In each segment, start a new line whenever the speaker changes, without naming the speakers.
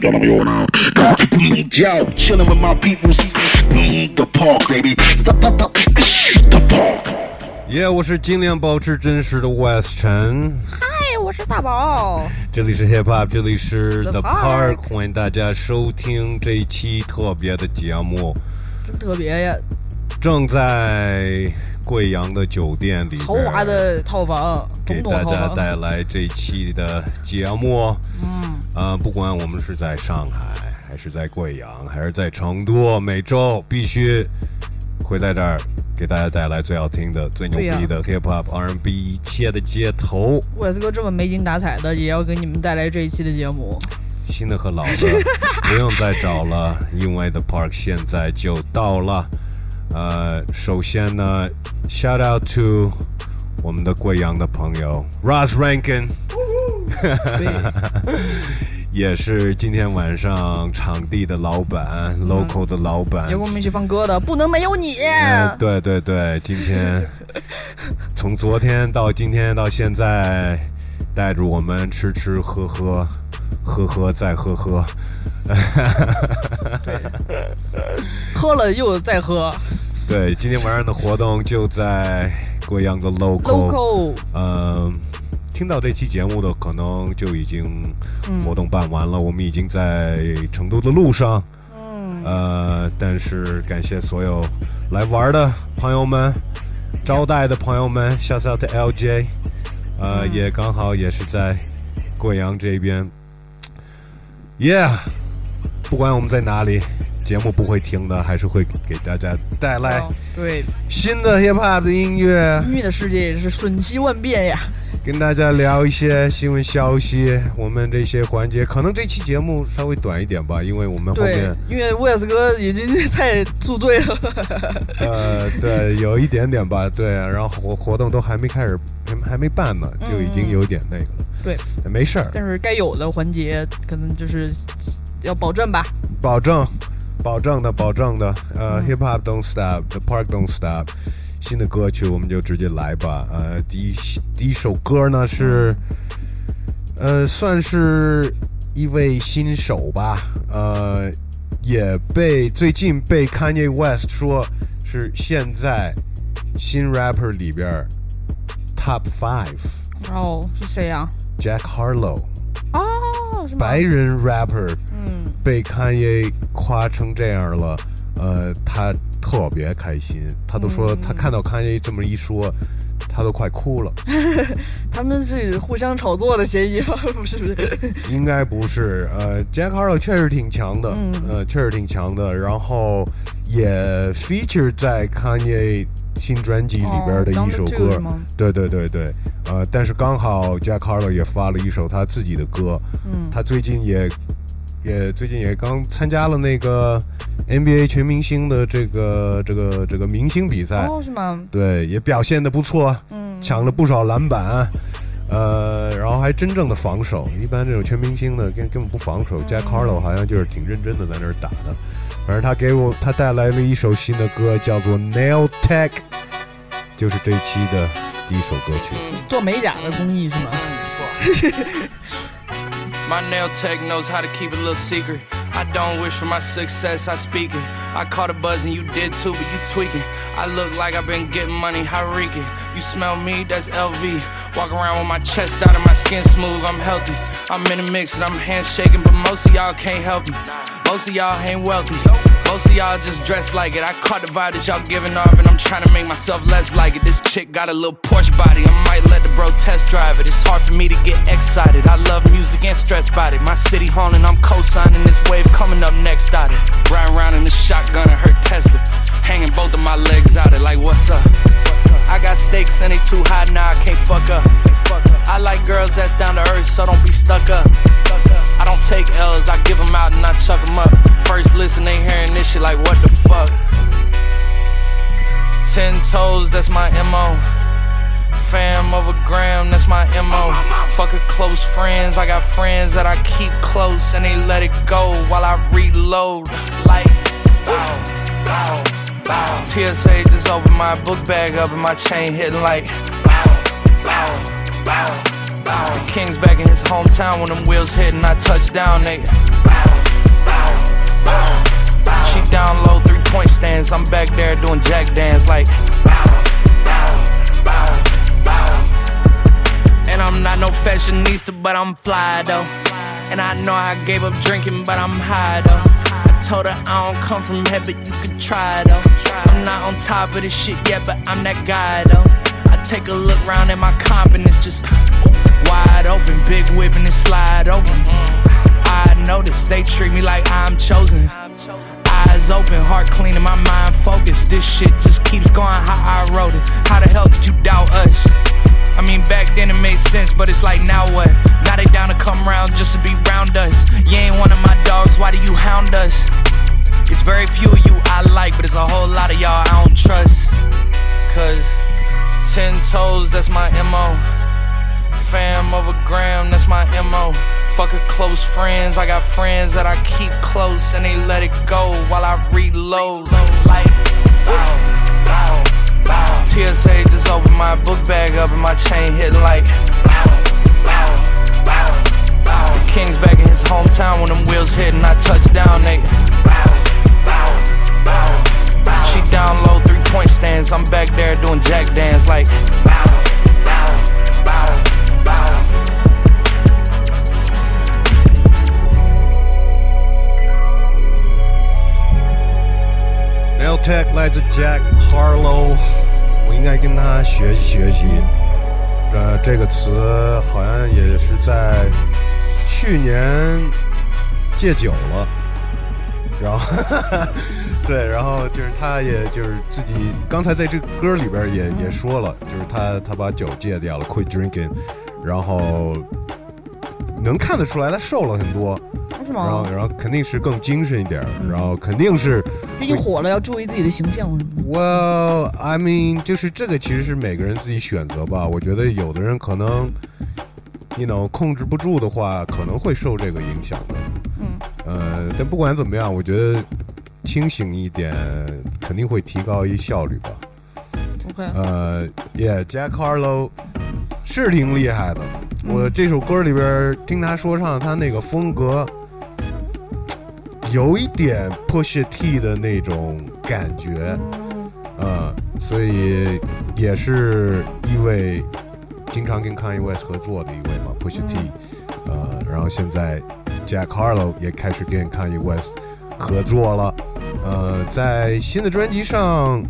the chilling with my people. The park, baby. The, the, the, the park.
耶我是尽量保持真实的 West 陈，
嗨，我是大宝。
这里是 Hip Hop，这里是
The Park，
欢迎大家收听这一期特别的节目，
真特别呀，
正在贵阳的酒店里
豪华的套房，
给。大家带来这一期的节目。
嗯，
呃，不管我们是在上海，还是在贵阳，还是在成都，每周必须会在这儿给大家带来最好听的、最牛逼的 hip hop、R&B 一切的街头，
我是个这么没精打采的，也要给你们带来这一期的节目。
新的和老的 不用再找了，因为 The Park 现在就到了。呃，首先呢，shout out to 我们的贵阳的朋友 Ross Rankin。
对，
也是今天晚上场地的老板、l o c a l 的老板
也跟。我们一起放歌的，不能没有你。
呃对对对，今天 从昨天到今天到现在，带着我们吃吃喝喝，喝喝再喝喝。
喝了又再喝
对，今天晚上的活动就在贵阳的 local。
，local。
嗯，听到这期节目的可能就已经
嗯
活动办完了，我们已经在成都的路上。
嗯，
呃，但是感谢所有来玩的朋友们，招待的朋友们，shout out to LJ，呃，
嗯。
也刚好也是在贵阳这边，Yeah，不管我们在哪里，节目不会停的，还是会给大家带来
哦对，
新的 hip hop 的音乐，
音乐的世界也是瞬息万变呀。
跟大家聊一些新闻消息。我们这些环节，可能这期节目稍微短一点吧，因为我们后面，
因为威斯哥已经太宿醉了。
呃，对，有一点点吧，对，然后活活动都还没开始，还还没办呢，就已经有点那个了。
对，
没事儿，
但是该有的环节可能就是要保证吧。
保证，保证的，保证的。呃、
嗯
h i p Hop don't stop，The Park don't stop。新的歌曲我们就直接来吧。呃，第一第一首歌呢是，呃，算是一位新手吧，呃，也被最近被 Kanye West 说是现在新 rapper 里边 top five。
哦是谁呀、
Jack Harlow，
哦，是吗？
白人 rapper
嗯，
被 Kanye 夸成这样了，呃，他特别开心，他都说
嗯
他看到 Kanye 这么一说，他都快哭了。
他们是互相炒作的嫌疑吗？不是不是，
应该不是，呃，Jack Harlow 确实挺强的，
嗯
呃，确实挺强的，然后也 feature 在 Kanye 新专辑里边的一首歌？对对对对，呃，但是刚好 Jack Harlow 也发了一首他自己的歌，
嗯，
他最近也也最近也刚参加了那个 NBA 全明星的这个这个这个明星比赛，
哦，是吗？
对，也表现的不错，
嗯，
抢了不少篮板，呃，然后还真正的防守。一般这种全明星的根根本不防守、
嗯
j a c k Harlow 好像就是挺认真的在那儿打的。反正他给我他带来了一首新的歌，叫做 Nail Tech，就是这一期的第一首歌曲。
做美甲的工艺是吗？
My nail tech knows how to keep a little secret. I don't wish for my success, I speak it. I caught a buzz and you did too, but you tweaking. I look like I've been getting money, how reek it. You smell me, that's LV. Walk around with my chest out and my skin smooth, I'm healthy. I'm in a mix and I'm handshaking, but most of y'all can't help me. Most of y'all ain't wealthy. Most of y'all just dress like it. I caught the vibe that y'all giving off, and I'm trying to make myself less like it. This chick got a little Porsche body. I might let the bro test drive it. It's hard for me to get excited. I love music and stress about it. My city haunting, I'm co-signing this wave coming up next out it. Riding around in the shotgun and hurt Tesla. Hanging both of my legs out it like what's up? I got stakes and they too high now, I can't fuck up. I like girls that's down to earth, so don't be stuck up. I don't take L's, I give them out and I chuck them up. First listen, they hearing this shit like, what the fuck? Ten toes, that's my MO. Fam over gram, that's my MO. Fuck a close friends, I got friends that I keep close and they let it go while I reload. Like, bow, bow, bow. TSA just opened my book bag up and my chain hitting like, bow, bow, bow, bow. The king's back in his hometown when them wheels hit and I touch down, nigga. Bow, She down low, three point stands. I'm back there doing jack dance like. Bow, bow, bow, bow. And I'm not no fashionista, but I'm fly though. And I know I gave up drinking, but I'm high though. Told her I don't come from here, but you could try though. I'm not on top of this shit yet, but I'm that guy though. I take a look round at my confidence, just wide open, big whip and slide open. I notice they treat me like I'm chosen. Eyes open, heart clean, and my mind focused. This shit just keeps going how I wrote it. How the hell could you doubt us? I mean, back then it made sense, but it's like now what? Now they down to come round just to be round us. You ain't one of my dogs, why do you hound us? It's very few of you I like, but it's a whole lot of y'all I don't trust. Cause ten toes, that's my MO. Fam over gram, that's my MO. Fuck a close friends, I got friends that I keep close and they let it go while I reload. Like. TSA just opened my book bag up and my chain hitting like. The King's back in his hometown when them wheels hit and I touch down, bow. She down low, three point stands. I'm back there doing jack dance like.
Nail Tech 来自 Jack Harlow，我应该跟他学习学习。呃，这个词好像也是在去年戒酒了，然后对，然后就是他也就是自己刚才在这歌里边也也说了，就是他他把酒戒掉了，quit drinking，然后能看得出来他瘦了很多，
是
然后？然后肯定是更精神一点，然后肯定是。
毕竟火了，要注意自己的形象。
Well, I mean，就是这个其实是每个人自己选择吧。我觉得有的人可能，you know，控制不住的话，可能会受这个影响的。
嗯。
呃，但不管怎么样，我觉得清醒一点肯定会提高一效率吧。
OK，
呃，Yeah，Jack Harlow 是挺厉害的。我这首歌里边听他说唱，他那个风格有一点 Push T 的那种感觉。呃，所以也是一位经常跟 Kanye West 合作的一位嘛，Push T，、呃，然后现在 Jack Harlow 也开始跟 Kanye West 合作了，呃，在新的专辑上，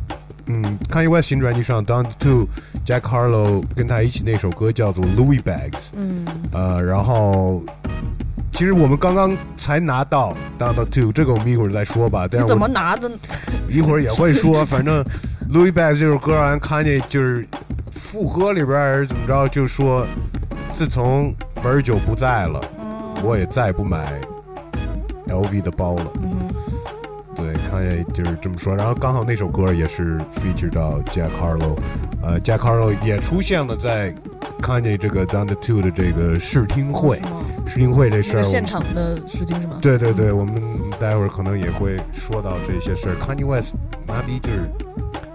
嗯，Kanye West 新专辑上，Down to Jack Harlow 跟他一起那首歌叫做 Louis Bags，
嗯，
呃，然后。其实我们刚刚才拿到 Down to Two，这个我们一会儿再说吧。但是我
怎么拿的？
一会儿也会说，反正 Louis Bags 这首歌完看见就是副歌里边儿怎么着，就说自从 Virgil 不在了，我也再不买 LV 的包了。
嗯
对，看见就是这么说。然后刚好那首歌也是 feature 到 Jack Harlow，呃，Jack Harlow 也出现了在 Kanye 这个 Down the Two 的这个试听会试听会这事儿，
现场的试听是吗？
对对对，我们待会儿可能也会说到这些事儿。Kanye West 妈逼就是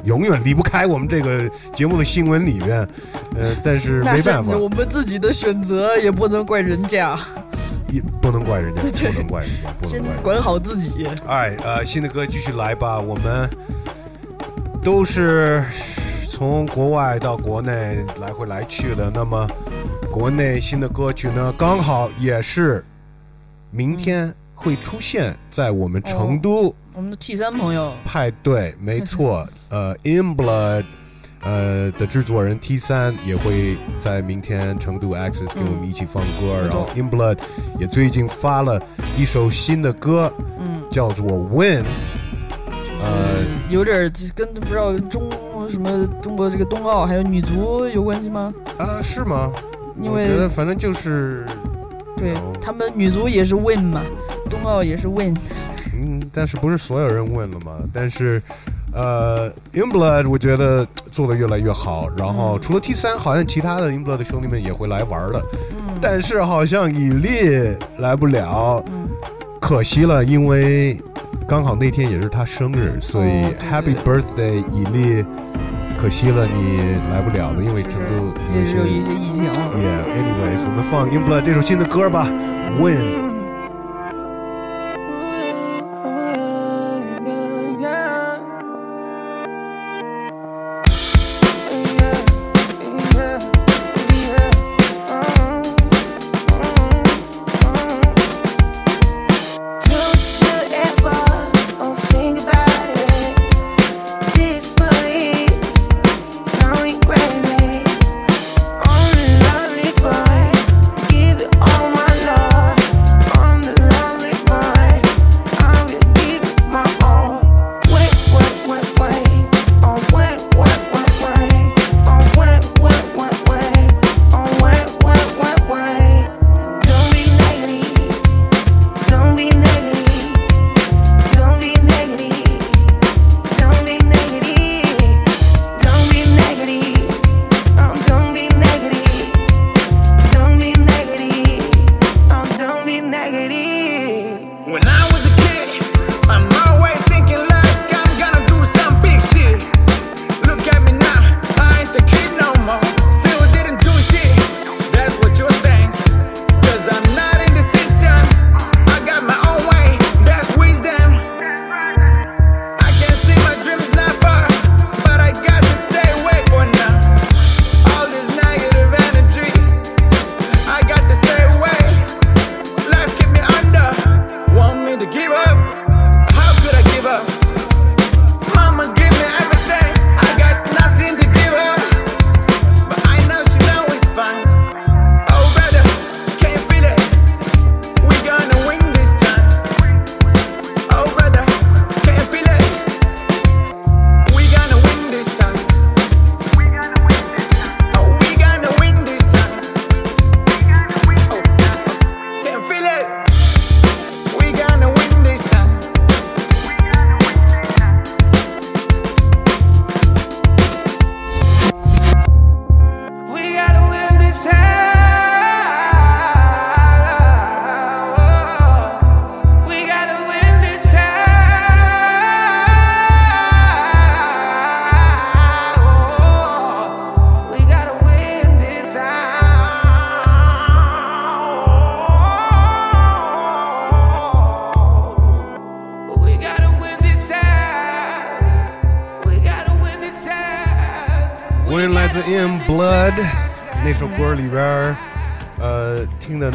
永远离不开我们这个节目的新闻里面，呃，但是没办法，
我们自己的选择，也不能怪人家，
也不能怪人家，不能怪人家，不能怪人家。
管好自己。
哎，呃，新的歌继续来吧，我们都是从国外到国内来回来去的。那么，国内新的歌曲呢，刚好也是明天会出现在我们成都。
我们的 T 三朋友，
派对，没错，呃，In Blood，呃的制作人 T 三也会在明天成都 Access 跟我们一起放歌，然后 In Blood 也最近发了一首新的歌，
嗯，
叫做 Win，呃，
有点跟不知道中什么中国这个冬奥还有女足有关系吗？
啊，是吗？
因为
觉得反正就是，
对
哦
他们女足也是 win 嘛，冬奥也是 win。
嗯，但是不是所有人问了嘛？但是，呃，In Blood 我觉得做的越来越好。然后
嗯
除了 T 三，好像其他的 In Blood 的兄弟们也会来玩的。
嗯
但是好像以利来不了，
嗯，
可惜了，因为刚好那天也是他生日，所以 Happy Birthday 以利，可惜了你来不了了，因为成都
有一些疫情。
Yeah，anyways，我们放 In Blood 这首新的歌吧。Win.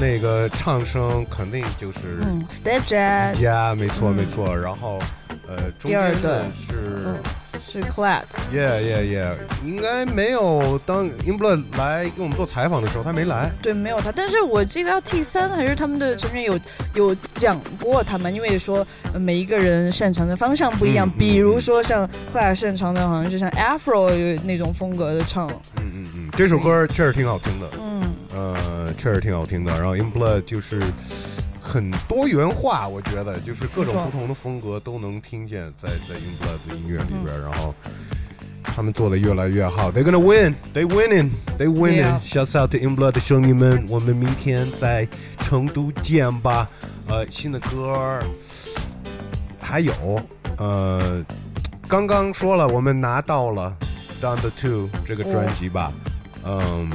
那个唱声肯定就是
嗯，Step Jazz
家，没错
嗯。
没错。然后，呃，中
第二
间的
段
是
嗯是 Clad，Yeah
Yeah Yeah，应该没有当 In Blood 来给我们做采访的时候，他没来。
对，没有他，但是我记得 T 三还是他们的成员有有讲过他们，因为说、呃每一个人擅长的方向不一样，比如说像 Clad 擅长的好像就像 Afro 有那种风格的唱，
嗯嗯嗯，这首歌确实挺好听确实挺好听的。然后 In Blood 就是很多元化，我觉得就是各种不同的风格都能听见在在 In Blood 的音乐里边，然后。他们做的越来越好，They're gonna win, they winning, they winning. Shouts out to In Blood 的兄弟们，我们明天在成都见吧。呃，新的歌儿还有，呃，刚刚说了，我们拿到了《Down the Two》这个专辑吧，嗯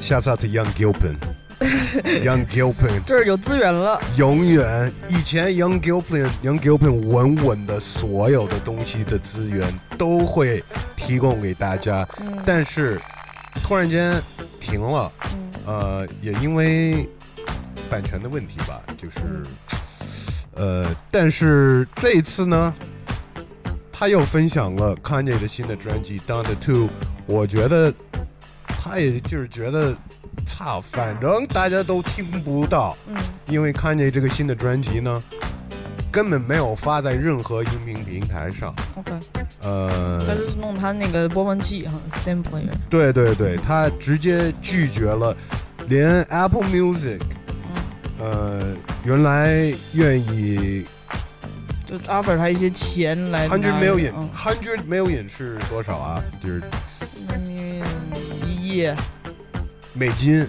下次 out young gilpin young gilpin
这儿有资源了。
永远以前 young gilpin young gilpin 稳稳的所有的东西的资源都会提供给大家但是突然间停了呃也因为版权的问题吧就是呃但是这一次呢他又分享了 kanye 的新的专辑 down the two 我觉得他也就是觉得，操，反正大家都听不到，
嗯。
因为 Kanye 这个新的专辑呢，根本没有发在任何音频平台上
，，OK，
呃，
他就是弄他那个播放器哈，Stem Player，
对对对，他直接拒绝了，连 Apple Music，呃，原来愿意
就 offer 他一些钱来
hundred million
嗯。
hundred million 是多少啊？就是
亿，
美金，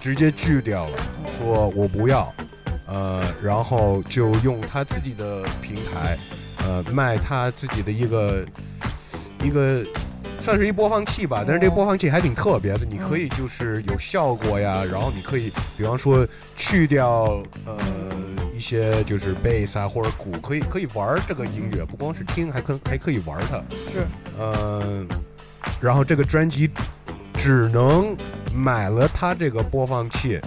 直接拒掉了，说我不要，呃，然后就用他自己的平台，呃，卖他自己的一个一个。算是一播放器吧，但是这播放器还挺特别的，你可以就是有效果呀，然后你可以，比方说去掉呃一些就是 bass 啊或者鼓，可以可以玩这个音乐，不光是听，还可还可以玩它。
是，
呃，然后这个专辑只能买了它这个播放器，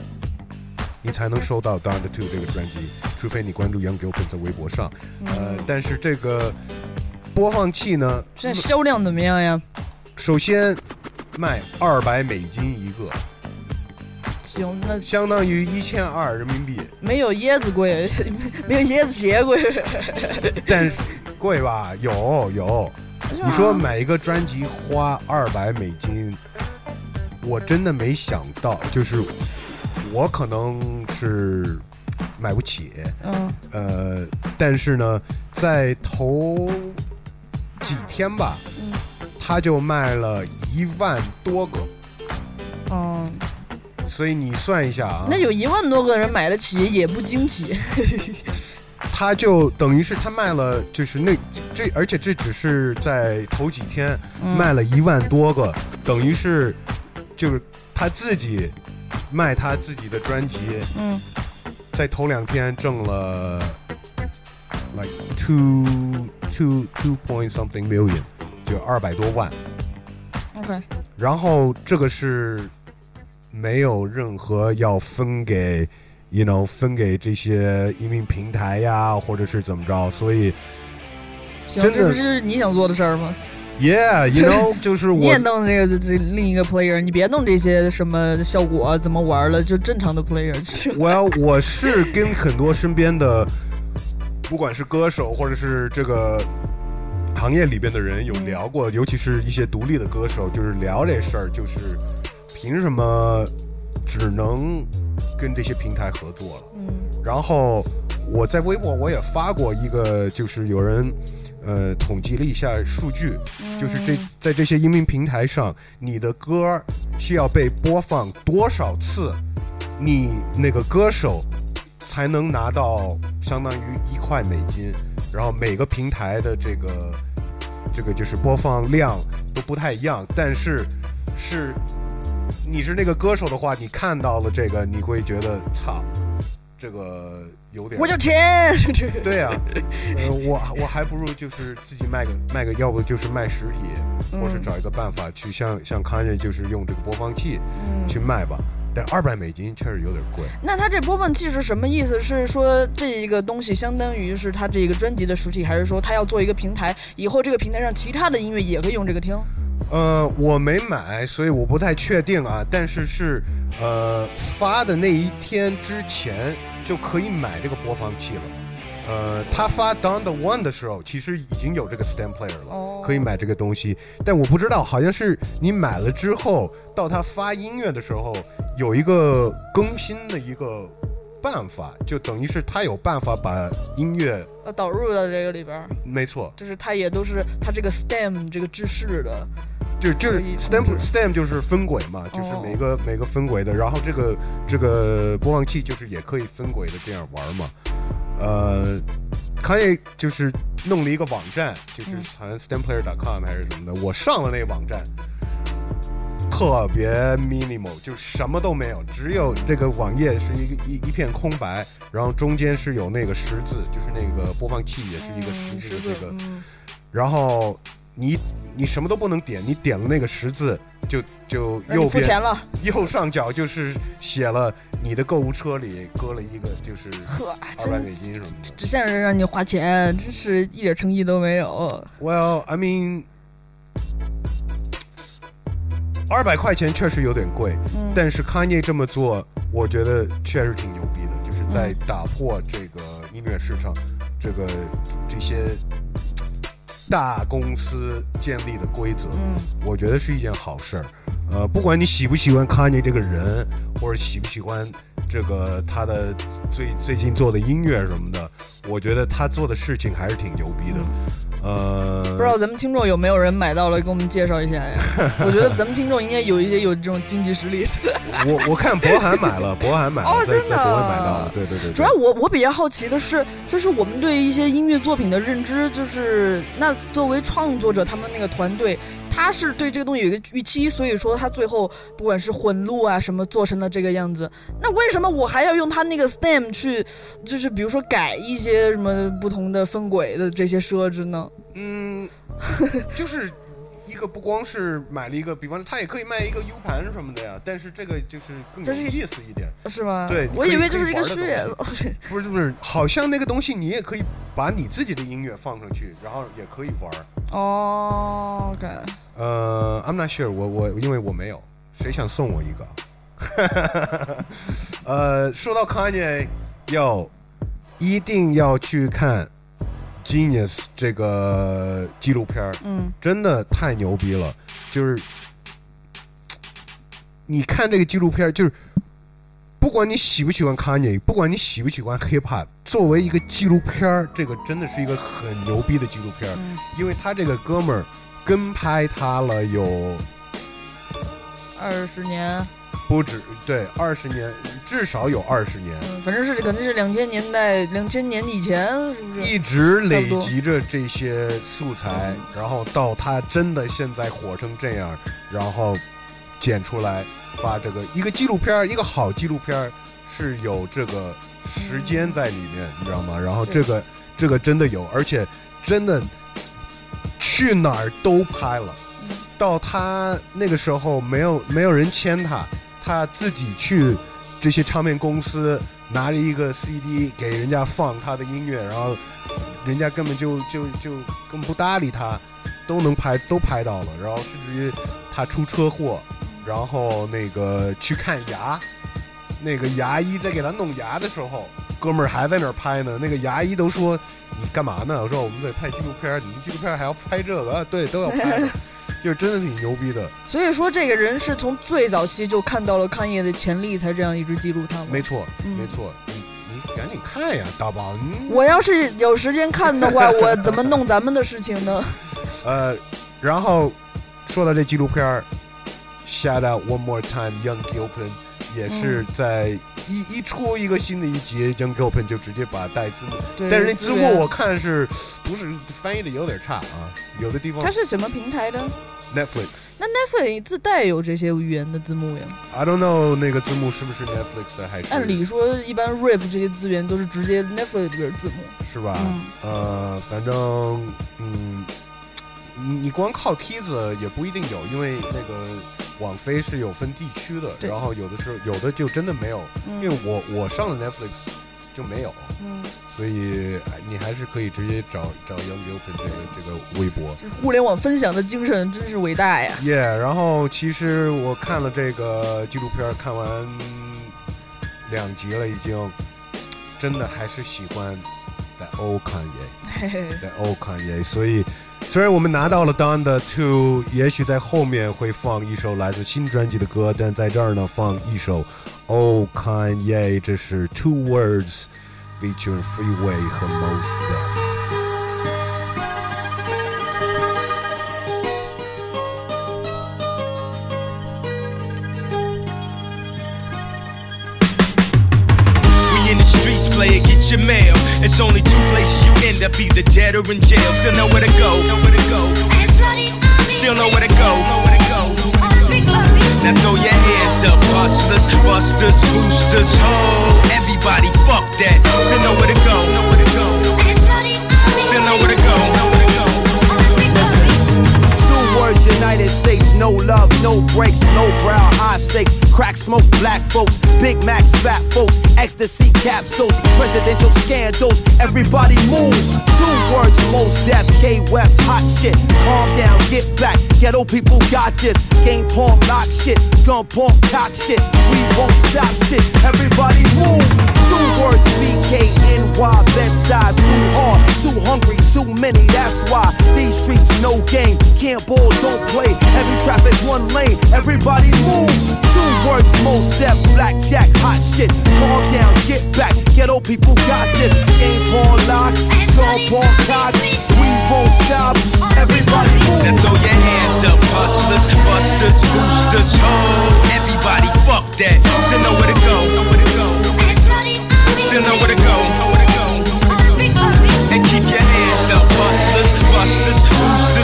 你才能收到《Down the Two》这个专辑，除非你关注 Young Gilpin 在微博上。呃
嗯，，
但是这个播放器呢，
现在销量怎么样呀？
首先卖二百美金一个，
行，那
相当于一千二人民币，
没有椰子贵，没有椰子鞋贵。
但是贵吧？有有，你说买一个专辑花二百美金，我真的没想到，就是我可能是买不起，
嗯。
呃，但是呢，在头几天吧，
嗯。
他就卖了一万多个，
嗯，
所以你算一下啊，
那有一万多个人买得起，也不惊奇。
他就等于是他卖了，就是那这，而且这只是在头几天
嗯。
卖了一万多个，等于是就是他自己卖他自己的专辑，
嗯
在头两天挣了 like two two two point something million，就二百多万
，，OK，
然后这个是没有任何要分给。you know 分给这些移民平台呀，或者是怎么着，所以
行，
真的
这不是你想做的事儿吗？
Yeah，you know，就是
你也弄那个这另一个 player，你别弄这些什么效果怎么玩了，就正常的 player。
well，我是跟很多身边的，不管是歌手或者是这个行业里边的人有聊过，尤其是一些独立的歌手，就是聊这事儿，就是凭什么只能跟这些平台合作了？
嗯
然后我在微博我也发过一个，就是有人呃统计了一下数据，就是这在这些音频平台上，你的歌需要被播放多少次，你那个歌手才能拿到相当于一块美金，然后每个平台的这个这个就是播放量都不太一样，但是是你是那个歌手的话，你看到了这个，你会觉得操。这个有点
我有钱，
对啊，呃，我我还不如就是自己卖个卖个，要不就是卖实体，或是找一个办法去像像 Kanye 就是用这个播放器
嗯
去卖吧。但二百美金确实有点贵。
那他这播放器是什么意思？是说这一个东西相当于是他这个专辑的实体，还是说他要做一个平台，以后这个平台上其他的音乐也可以用这个听？
呃，我没买，所以我不太确定啊。但是是呃发的那一天之前就可以买这个播放器了。呃，他发 Down the One 的时候，其实已经有这个 Stand Player 了。
哦
可以买这个东西，但我不知道，好像是你买了之后，到他发音乐的时候，有一个更新的一个办法，就等于是他有办法把音乐，
呃，导入到这个里边儿，
没错，
就是他也都是他这个 STEM 这个知识的，
就就是 stem
控制
stem 就是分轨嘛，就是
哦
每个、每个分轨的，然后这个这个播放器就是也可以分轨的这样玩嘛，呃，康也就是弄了一个网站，就是
嗯。
好像 stemplayer.com 还是什么的，我上了那个网站，特别 minimal，就什么都没有，只有这个网页是一个一一片空白，然后中间是有那个十字，就是那个播放器也是一个十
嗯
字的这个。
嗯。
然后你你什么都不能点，你点了那个十字，就就右边
付钱了，
右上角就是写了你的购物车里搁了一个就是
呵，
二百美金什么的。
只想着让你花钱，真是一点诚意都没有。
Well, I mean，二百块钱确实有点贵，
嗯，
但是 Kanye 这么做，我觉得确实挺牛逼的，就是在
嗯
打破这个音乐市场这个这些大公司建立的规则。
嗯
我觉得是一件好事儿。呃，不管你喜不喜欢 Kanye 这个人，或者喜不喜欢这个他的最最近做的音乐什么的，我觉得他做的事情还是挺牛逼的。呃，
不知道咱们听众有没有人买到了，给我们介绍一下呀？我觉得咱们听众应该有一些有这种经济实力。
我我看博涵买了，博涵买了，
哦真的
在国外买到了，对对对对。
主要我我比较好奇的是，就是我们对一些音乐作品的认知，就是那作为创作者，他们那个团队，他是对这个东西有一个预期，所以说他最后不管是混录啊什么做成了这个样子，那为什么我还要用他那个 stem 去，就是比如说改一些什么不同的分轨的这些设置呢？
嗯，就是一个不光是买了一个，比方说他也可以卖一个 U 盘什么的呀，但是这个就是更有意思一点。
是吗？
对
我
以
以为就是一个
可以玩的
噱头。
不是不是，好像那个东西你也可以把你自己的音乐放上去，然后也可以玩儿。
哦，OK，
呃，I'm not sure，我我因为我没有，谁想送我一个？呃，说到 Kanye，要一定要去看《Genius》这个纪录片儿，
嗯
真的太牛逼了。就是你看这个纪录片儿，就是不管你喜不喜欢 Kanye，不管你喜不喜欢 Hip Hop，作为一个纪录片儿，这个真的是一个很牛逼的纪录片儿。
嗯，
因为他这个哥们儿跟拍他了有
二十年，
不止对二十年，至少有二十年，
嗯，反正是肯定是两千年代，两千年以前，是不是？
一直累积着这些素材，然后到他真的现在火成这样，然后剪出来发这个一个纪录片儿，一个好纪录片儿是有这个时间在里面，你知道吗？然后这个这个真的有，而且真的去哪儿都拍了。到他那个时候没有没有人签他，他自己去这些唱片公司拿着一个 CD 给人家放他的音乐，然后人家根本就就就根本不搭理他，都能拍都拍到了，然后甚至于他出车祸，然后那个去看牙，那个牙医在给他弄牙的时候，哥们儿还在那儿拍呢，那个牙医都说你干嘛呢？我说我们得拍纪录片儿，你们纪录片儿还要拍这个？啊，对，都要拍的，就是真的挺牛逼的。
所以说，这个人是从最早期就看到了康业的潜力，才这样一直记录他吗？
没错，
嗯
没错，你你赶紧看呀，大宝，你
我要是有时间看的话，我怎么弄咱们的事情呢？
呃，然后说到这纪录片儿，Shout out one more time, Young Gilpin, 也是在一一出一个新的一集，Young Open 就直接把带字幕，但是那字幕我看是不是翻译的有点差啊？有的地方
它是什么平台的
？Netflix。
那 Netflix 自带有这些语言的字幕呀
？I don't know 那个字幕是不是 Netflix 的还是？
按理说，一般 Rip 这些资源都是直接 Netflix 里边字幕。
是吧？
嗯
呃，反正嗯，你你光靠梯子也不一定有，因为那个网飞是有分地区的，然后有的是有的就真的没有，因为
嗯
我我上了 Netflix 就没有，
嗯，
所以哎你还是可以直接找找 Young Open 这个这个微博。
互联网分享的精神真是伟大呀！
耶、然后其实我看了这个纪录片，看完两集了，已经真的还是喜欢 The Old Kanye。
嘿嘿，
的 Old Kanye，所以虽然我们拿到了 Don 的 Two，也许在后面会放一首来自新专辑的歌，但在这儿呢放一首 Oh Kanye，这是 Two Words featuring Freeway 和 Most Def。
Get your mail. It's only two places you end up, either dead or in jail. Still know where to go, know where to go. Still know where to go, know to go. Now throw your hands up, hustlers, busters, boosters, ho. Everybody, fuck that. Still know where to go, know where to go. Still know where to go, know to go.
Two words, United States, no love, no breaks, no brow, high stakes, crack smoke, black folks, Big Macs, fat folks, ecstasy capsules, presidential scandals, everybody move. Two words, most deaf, K West, hot shit. Calm down, get back, ghetto people got this. Game porn, lock shit, gun porn, cock shit. We won't stop shit, everybody move. Two words, BKNY, Bed-Stuy, too hard, too hungry, too many, that's why these streets no game. Can't ball, don't play. Heavy traffic, one lane. Everybody move. Two words, most deaf, blackjack, hot shit. Calm down, get back. Ghetto people got this. Game porn lock, gun porn cock. We won't stop. Everybody
Now
move.
throw your hands up, hustlers, busters, boosters, ho. Everybody, fuck that. To know where to go. Still know where to go. And keep your hands up, hustlers, busters,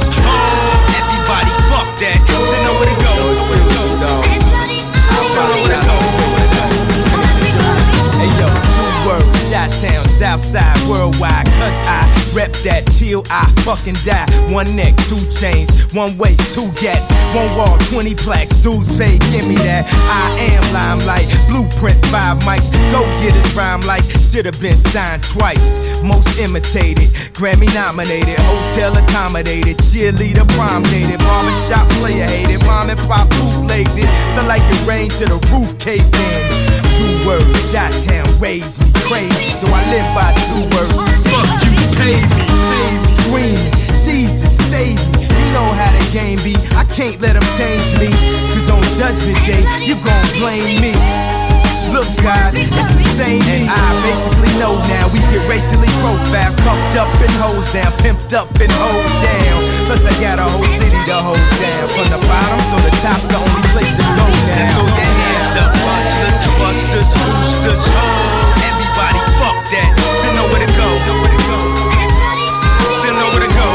Southside, worldwide. Cause I rep that till I fucking die. One neck, two chains, one waist, two gats, one wall, 20 plaques. Dudes pay, give me that. I am limelight, blueprint, five mics. Go get his rhyme like should've been signed twice. Most imitated, Grammy nominated, hotel accommodated, cheerleader prom dated, barbershop player hated, mom and pop bootlegged it. Felt like it rained to the roof caved in. Two words, Shot Town raised me blame me. Look, God, it's the same me. I basically know now we get racially profiled, pumped up and hosed down, pimped up and hold down. Plus, I got a whole city to hold down. From the bottom, so the top's the only place to go
Now throw your hands up, busters, boosters, ho. Everybody, fuck that. Still know where to go. Still know where to go,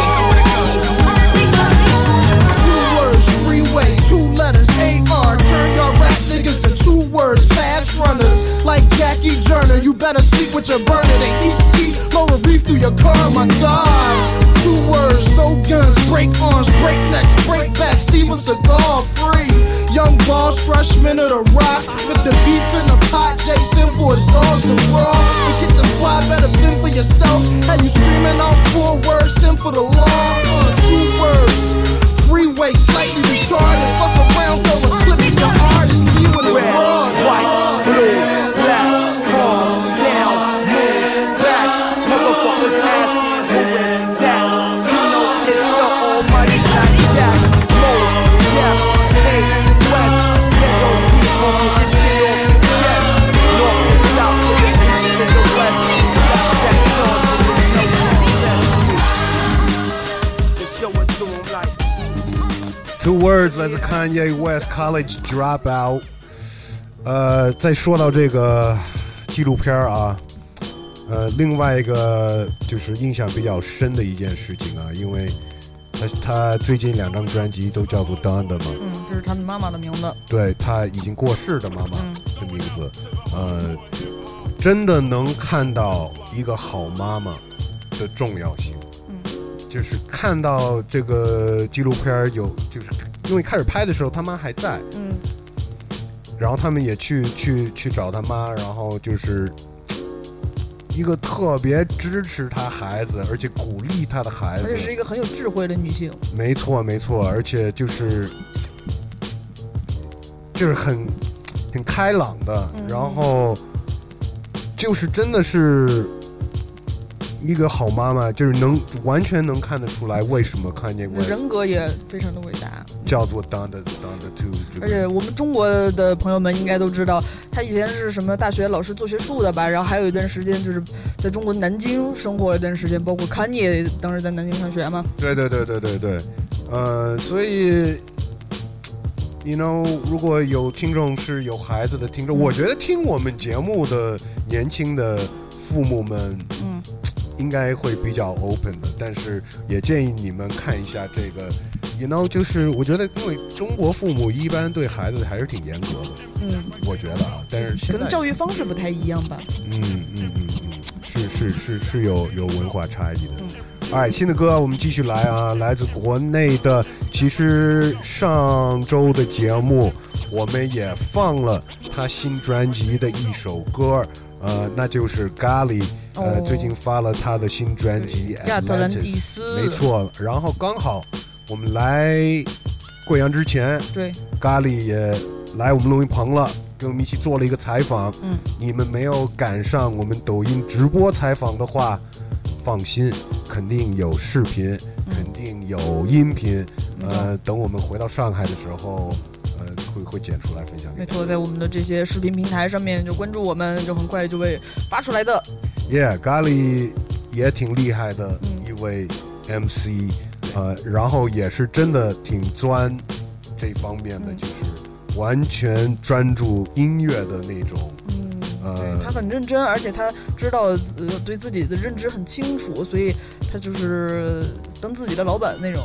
Like Jackie Journer, you better sleep with your burner. They eat ski, lower reef through your car, my god. Two words, no guns, break arms, break necks, break backs, Steven Seagal free. Young boss, freshman of the rock. With the beef in the pot, Jason for his dogs to raw. This shit your squad, better fend for yourself. Had you screaming out four words, sin for the law. Uh, two words. Freeway slightly retarded. Fuck around, go and clip in your
words 来自 Kanye West College Dropout。呃，再说到这个纪录片啊，呃，另外一个就是印象比较深的一件事情啊，因为他他最近两张专辑都叫做 Done 的嘛，
嗯，这是他的妈妈的名字。
对他已经过世的妈妈
嗯
的名字，呃，真的能看到一个好妈妈的重要性。
嗯，
就是看到这个纪录片儿有，就是因为开始拍的时候他妈还在，
嗯，
然后他们也去去去找他妈，然后就是一个特别支持他孩子，而且鼓励他的孩子
而且，是一个很有智慧的女性。
没错没错，而且就是就是很很开朗的，
嗯
然后就是真的是。一个好妈妈，就是能完全能看得出来为什么看见过
人格也非常的伟大。
叫做 Done 的 Done 的 Two，这个
而且我们中国的朋友们应该都知道，他以前是什么大学老师做学术的吧，然后还有一段时间就是在中国南京生活了一段时间，包括康也当时在南京上学嘛。
对对对对对对，呃，所以，you know，如果有听众是有孩子的听众，我觉得听我们节目的年轻的父母们
嗯，
应该会比较 open 的，但是也建议你们看一下这个，you know，就是我觉得，因为中国父母一般对孩子还是挺严格的，
嗯，
我觉得啊，但是
可能教育方式不太一样吧。
嗯嗯嗯嗯，是是是是有有文化差异的。
嗯
哎，新的歌我们继续来啊，来自国内的。其实上周的节目我们也放了他新专辑的一首歌，呃，那就是咖喱。呃，
哦
最近发了他的新专辑《
亚特兰蒂斯
没错。然后刚好我们来贵阳之前，
对，
咖喱也来我们录音棚了，跟我们一起做了一个采访。
嗯，
你们没有赶上我们抖音直播采访的话，放心，肯定有视频，
嗯
肯定有音频。呃，等我们回到上海的时候，呃，会会剪出来分享。
没错，在我们的这些视频平台上面就关注我们，就很快就会发出来的。
Yeah，咖喱也挺厉害的
嗯。
一位 MC，、呃，然后也是真的挺钻这方面的，
嗯。
就是完全专注音乐的那种。
嗯，
呃
对他很认真，而且他知道呃对自己的认知很清楚，所以他就是当自己的老板那种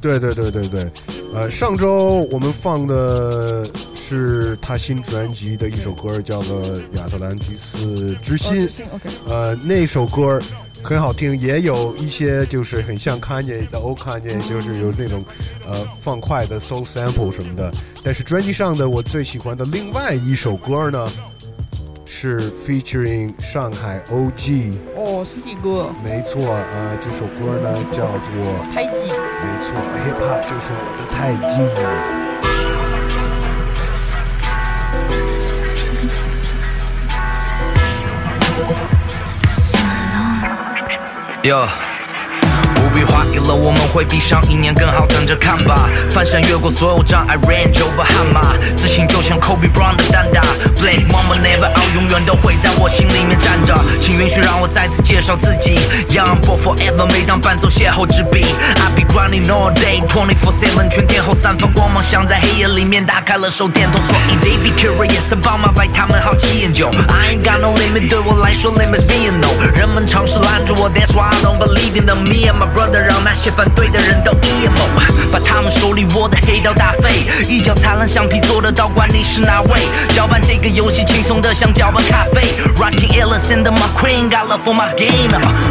对
对对对对，呃，上周我们放的是他新专辑的一首歌，叫做《亚特兰蒂斯之
哦，
心呃，那首歌很好听，也有一些就是很像 Kanye 的 o Kanye，就是有那种呃放快的 soul sample 什么的。但是专辑上的我最喜欢的另外一首歌呢，是 featuring 上海 OG，
哦，细哥，
没错，呃，这首歌呢叫做
胎记，
没错，hip hop 就是我的太极。
Yo。不必怀疑了，我们会比上一年更好，等着看吧。翻山越过所有障碍，Range over 悍马，自信就像 Kobe Bryant 的单打。Blake Mama never out，永远都会在我心里面站着。请允许让我再次介绍自己，Young boy forever，每当伴奏邂逅之笔，I be grinding all day，twenty four seven，全天候散发光芒，像在黑夜里面打开了手电筒，所以 they be curious about my life，他们好奇研究。I ain't got no limit，对我来说 limits being no，人们尝试拦住我，That's why I don't believe in them。Me and my brother，那些反对的人都 emo，把他们手里握的黑刀打废，一脚踩烂橡皮做的道，管你是哪位。搅拌这个游戏轻松的像搅拌咖啡 rocking elephant my queen，got love for my game。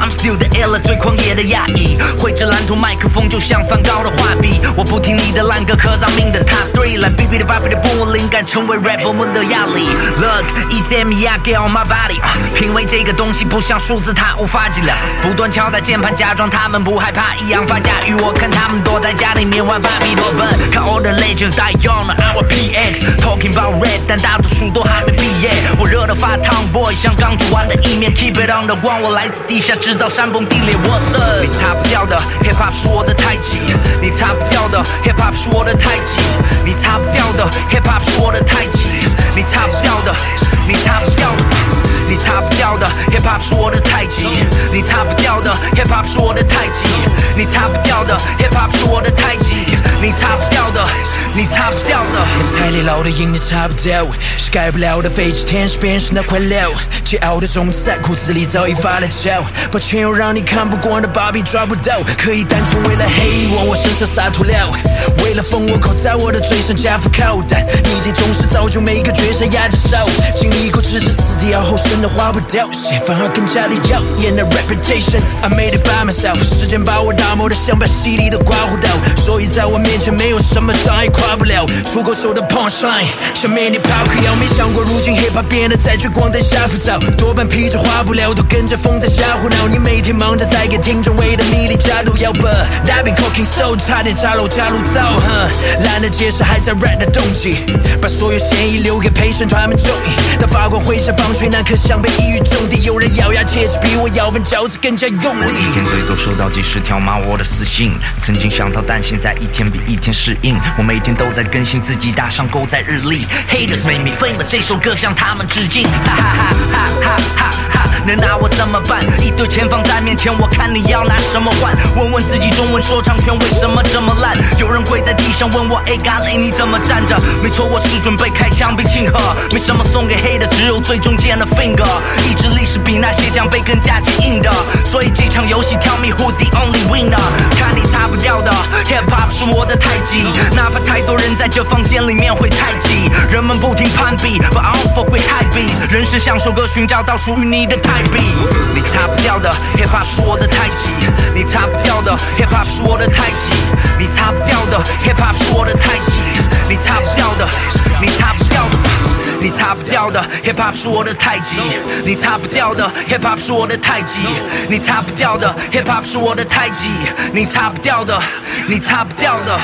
I'm still the ill 最狂野的亚裔，挥着蓝图麦克风就像梵高的画笔。我不听你的烂歌，可造命的 top three，来 B B 的 b B 的不我灵感，成为 rapper 们的压力。Look, E C M E I get on my body，、品味这个东西不像数字，它无法计量。不断敲打键盘，假装他们不害怕，一样发驾驭。我看他们躲在家里面玩芭比多笨，看 all the legends die young our PX，talking about rap，但大多数都还没毕业。我热得发烫，boy 像刚煮完的意面，keep it on the 光，我来自地下制造山崩地裂。What's up？你擦不掉的 hip hop 是我的太极，你擦不掉的 hip hop 是我的太极，你擦不掉的 hip hop 是我的太极，你擦不掉的，你擦不掉的。你擦不掉的，hiphop 是我的太极，你擦不掉的，hip hop 是我的太极，你擦不掉的，hip hop 是我的太极，你擦不掉的，你擦不掉的。太累老的音你擦不掉，是改不了的飞机，天使变成那块料，桀骜的种子在骨子里早已发了酵，抱歉又让你看不惯的芭比抓不到，可以单纯为了黑往我身上撒涂料，为了封我口在我的嘴上加副口但你这总是造就每一个绝杀压着手，经历过置之死地而后生的花不掉，血反而更加的耀眼的 reputation，I made it by myself，时间把我打磨得像把犀利的刮胡刀，所以在我面前没有什么障碍跨不了，出口手的 punchline，像面你抛溃药，没想过如今 hip hop 变得在聚光灯下浮躁，多半披着花布料，都跟着风在瞎胡闹，你每天忙着在给听众喂的米里加毒药，but I've been cooking so 差点炸楼加炉灶，哼，懒得解释还在 rap 的动机，把所有嫌疑留给陪审团们注意，当法官挥下棒槌，那刻像被一语中的，有人咬牙切齿，比我咬文嚼字更加用力。一天最多收到几十条骂我的私信，曾经想逃，但现在一天比一天适应。我每天都在更新自己，打上勾在日历。Haters made me famous，这首歌向他们致敬。哈哈哈哈哈哈哈！能拿我怎么办？一堆钱放在面前，我看你要拿什么换？问问自己，中文说唱圈为什么这么烂？有人跪在地上问我，哎，咖喱你怎么站着？没错，我是准备开枪并庆贺，没什么送给黑的，只有最中间的 finger。意志力是比那些奖杯更加坚硬的，所以这场游戏 Tell me who's the only winner？看你擦不掉的 hip hop 是我的太极，哪怕太多人在这房间里面会太挤，人们不停攀比，but I don't fuck with high beats。人生像首歌寻找到属于你的太比，你擦不掉的 hip hop 是我的太极，你擦不掉的 hip hop 是我的太极，你擦不掉的 hip hop 是我的太极，你擦不掉的，你擦不。你擦不掉的 hip hop 是我的太极，你擦不掉的 hip hop 是我的太极，你擦不掉的 hip hop 是我的太极，你擦不掉的，你擦不掉的。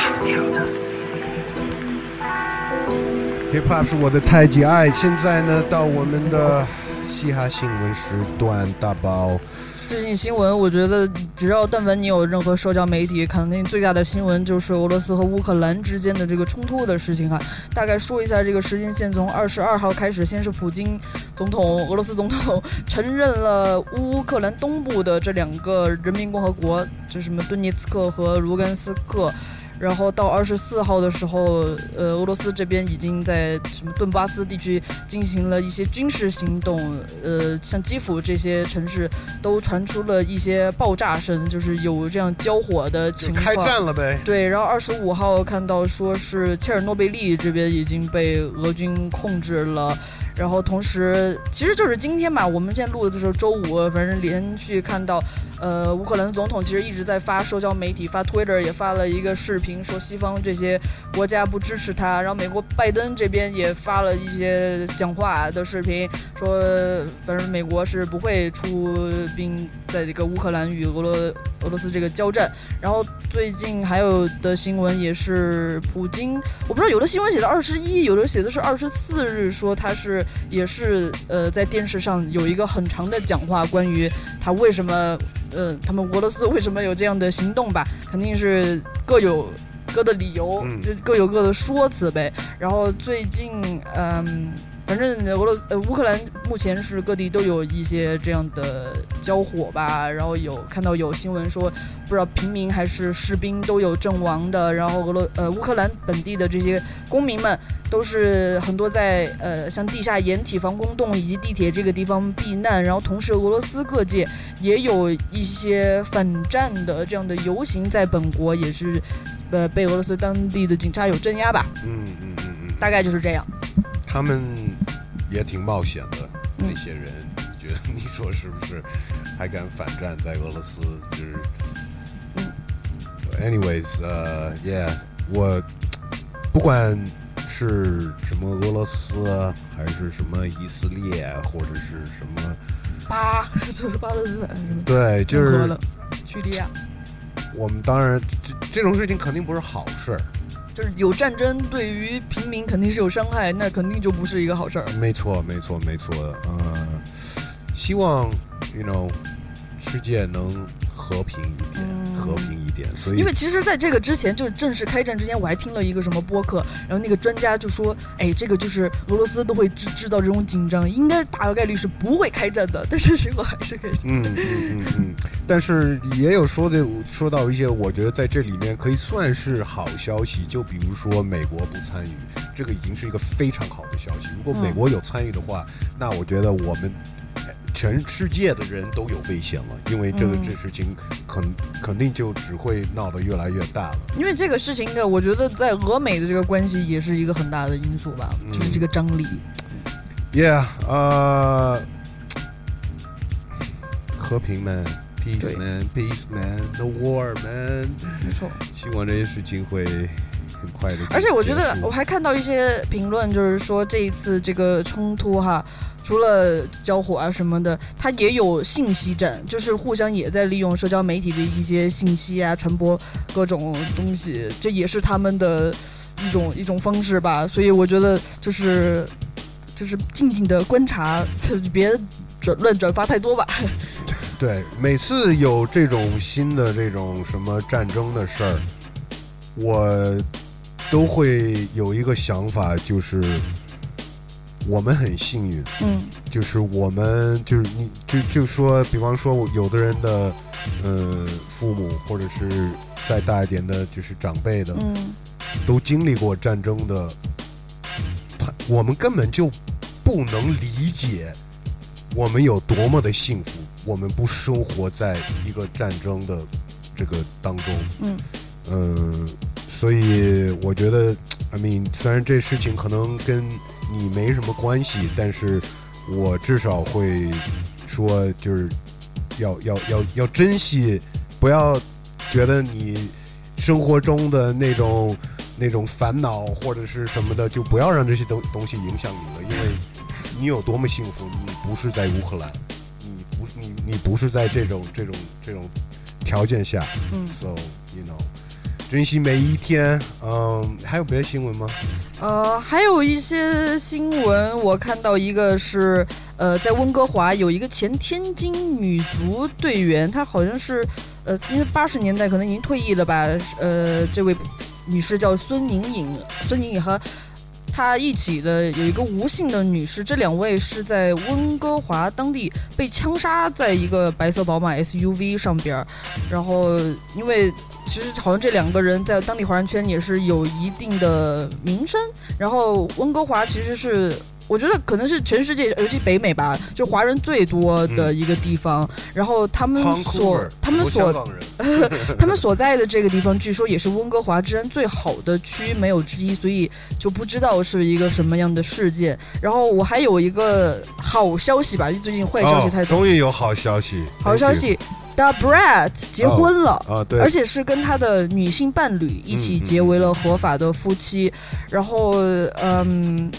Hip Hop 是我的太极爱。现在呢，到我们的嘻哈新闻时段大包。
最近新闻，我觉得只要但凡你有任何社交媒体，肯定最大的新闻就是俄罗斯和乌克兰之间的这个冲突的事情哈。大概说一下这个时间线，从二十二号开始，先是普京总统，俄罗斯总统承认了乌克兰东部的这两个人民共和国，就什么顿涅茨克和卢甘斯克。然后到二十四号的时候，呃，俄罗斯这边已经在什么顿巴斯地区进行了一些军事行动，呃，像基辅这些城市都传出了一些爆炸声，就是有这样交火的情况。
开战了呗？
对，然后二十五号看到说是切尔诺贝利这边已经被俄军控制了。然后同时，其实就是今天吧，我们现在录的时候周五，反正连续看到，呃，乌克兰总统其实一直在发社交媒体，发 Twitter 也发了一个视频，说西方这些国家不支持他。然后美国拜登这边也发了一些讲话的视频，说反正美国是不会出兵在这个乌克兰与俄罗俄罗斯这个交战。然后最近还有的新闻也是普京，我不知道有的新闻写的二十一，有的写的是二十四日，说他是。也是呃，在电视上有一个很长的讲话，关于他为什么呃，他们俄罗斯为什么有这样的行动吧，肯定是各有各的理由，就各有各的说辞呗。然后最近嗯。反正俄罗呃乌克兰目前是各地都有一些这样的交火吧，然后有看到有新闻说，不知道平民还是士兵都有阵亡的，然后俄罗呃乌克兰本地的这些公民们都是很多在呃像地下掩体、防空洞以及地铁这个地方避难，然后同时俄罗斯各界也有一些反战的这样的游行，在本国也是呃被俄罗斯当地的警察有镇压吧，
嗯嗯嗯嗯，
大概就是这样。
他们也挺冒险的，那些人，你觉得你说是不是？还敢反战在俄罗斯？就是，anyways，呃，yeah，我不管是什么俄罗斯，还是什么以色列，或者是什么
巴，就 是巴勒斯坦，
对，就是
叙利亚。
我们当然，这这种事情肯定不是好事儿。
就是有战争，对于平民肯定是有伤害，那肯定就不是一个好事儿。
没错，没错，没错。呃，希望，you know，世界能和平一点，和和平一点。所以
因为其实，在这个之前，就正式开战之前，我还听了一个什么播客，然后那个专家就说：“哎，这个就是俄罗斯都会制制造这种紧张，应该大概率是不会开战的。”但是结果还是开战。
嗯嗯嗯嗯，但是也有说的说到一些，我觉得在这里面可以算是好消息，就比如说美国不参与，这个已经是一个非常好的消息。如果美国有参与的话，那我觉得我们呃全世界的人都有危险了，因为这个
嗯
这事情肯肯定就只会闹得越来越大了。
因为这个事情的，我觉得在俄美的这个关系也是一个很大的因素吧，
嗯
就是这个张力。
Yeah，呃，和平 man，peace man，peace man，no war man。
没错。
希望这些事情会很快的。
而且我觉得我还看到一些评论，就是说这一次这个冲突哈，除了交火啊什么的，它也有信息战，就是互相也在利用社交媒体的一些信息啊，传播各种东西，这也是他们的一种一种方式吧。所以我觉得就是就是静静的观察，别转乱转发太多吧。
对，每次有这种新的这种什么战争的事儿，我都会有一个想法，就是我们很幸运，
嗯。
就是我们就是你就就说，比方说有的人的呃父母或者是再大一点的，就是长辈的，
嗯。
都经历过战争的，他我们根本就不能理解我们有多么的幸福，我们不生活在一个战争的这个当中。
嗯。
嗯，所以我觉得，I mean，虽然这事情可能跟你没什么关系，但是我至少会说，就是要要要要珍惜，不要觉得你生活中的那种那种烦恼或者是什么的，就不要让这些东东西影响你了，因为你有多么幸福，你不是在乌克兰，你不你你不是在这种这种这种条件下。
嗯
So you know，珍惜每一天。嗯，还有别的新闻吗？
呃，还有一些新闻，我看到一个是，呃，在温哥华有一个前天津女足队员，她好像是，呃，因为八十年代可能已经退役了吧，呃，这位女士叫孙颖颖，孙颖颖和他一起的有一个吴姓的女士，这两位是在温哥华当地被枪杀在一个白色宝马 SUV 上边，然后因为其实好像这两个人在当地华人圈也是有一定的名声。然后温哥华其实是。我觉得可能是全世界，尤其北美吧，就华人最多的一个地方。然后他们所他们所 他们所在的这个地方，据说也是温哥华治安最好的区，没有之一，所以就不知道是一个什么样的事件。然后我还有一个好消息吧，因为最近坏消息太。
终于有好消息，
好消息，The Brad 结婚了。
啊，对，
而且是跟他的女性伴侣一起结为了合法的夫妻，然后嗯，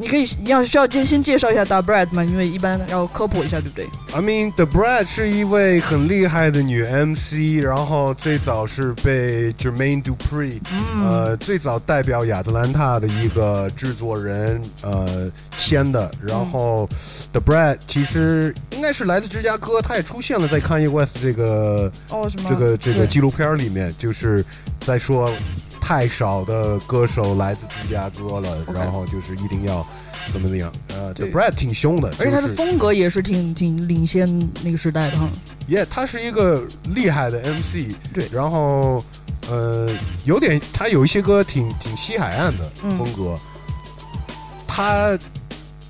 你可以要需要先先介绍一下 Da Brad 吗？因为一般要科普一下，对不对
？I mean, The Brad 是一位很厉害的女 MC，然后最早是被 Jermaine Dupri，、呃，
嗯
最早代表亚特兰大的一个制作人呃签的。然后 The Brad 其实应该是来自芝加哥，他也出现了在 Kanye West 这个
哦，什么？
这个这个纪录片里面，就是在说太少的歌手来自芝加哥了，然后就是一定要怎么怎么样。呃，The
对
Brad 挺凶的，
而且他的风格也是挺挺领先那个时代的哈。
耶他是一个厉害的 MC，
对
然后呃，有点他有一些歌挺挺西海岸的
嗯
风格，他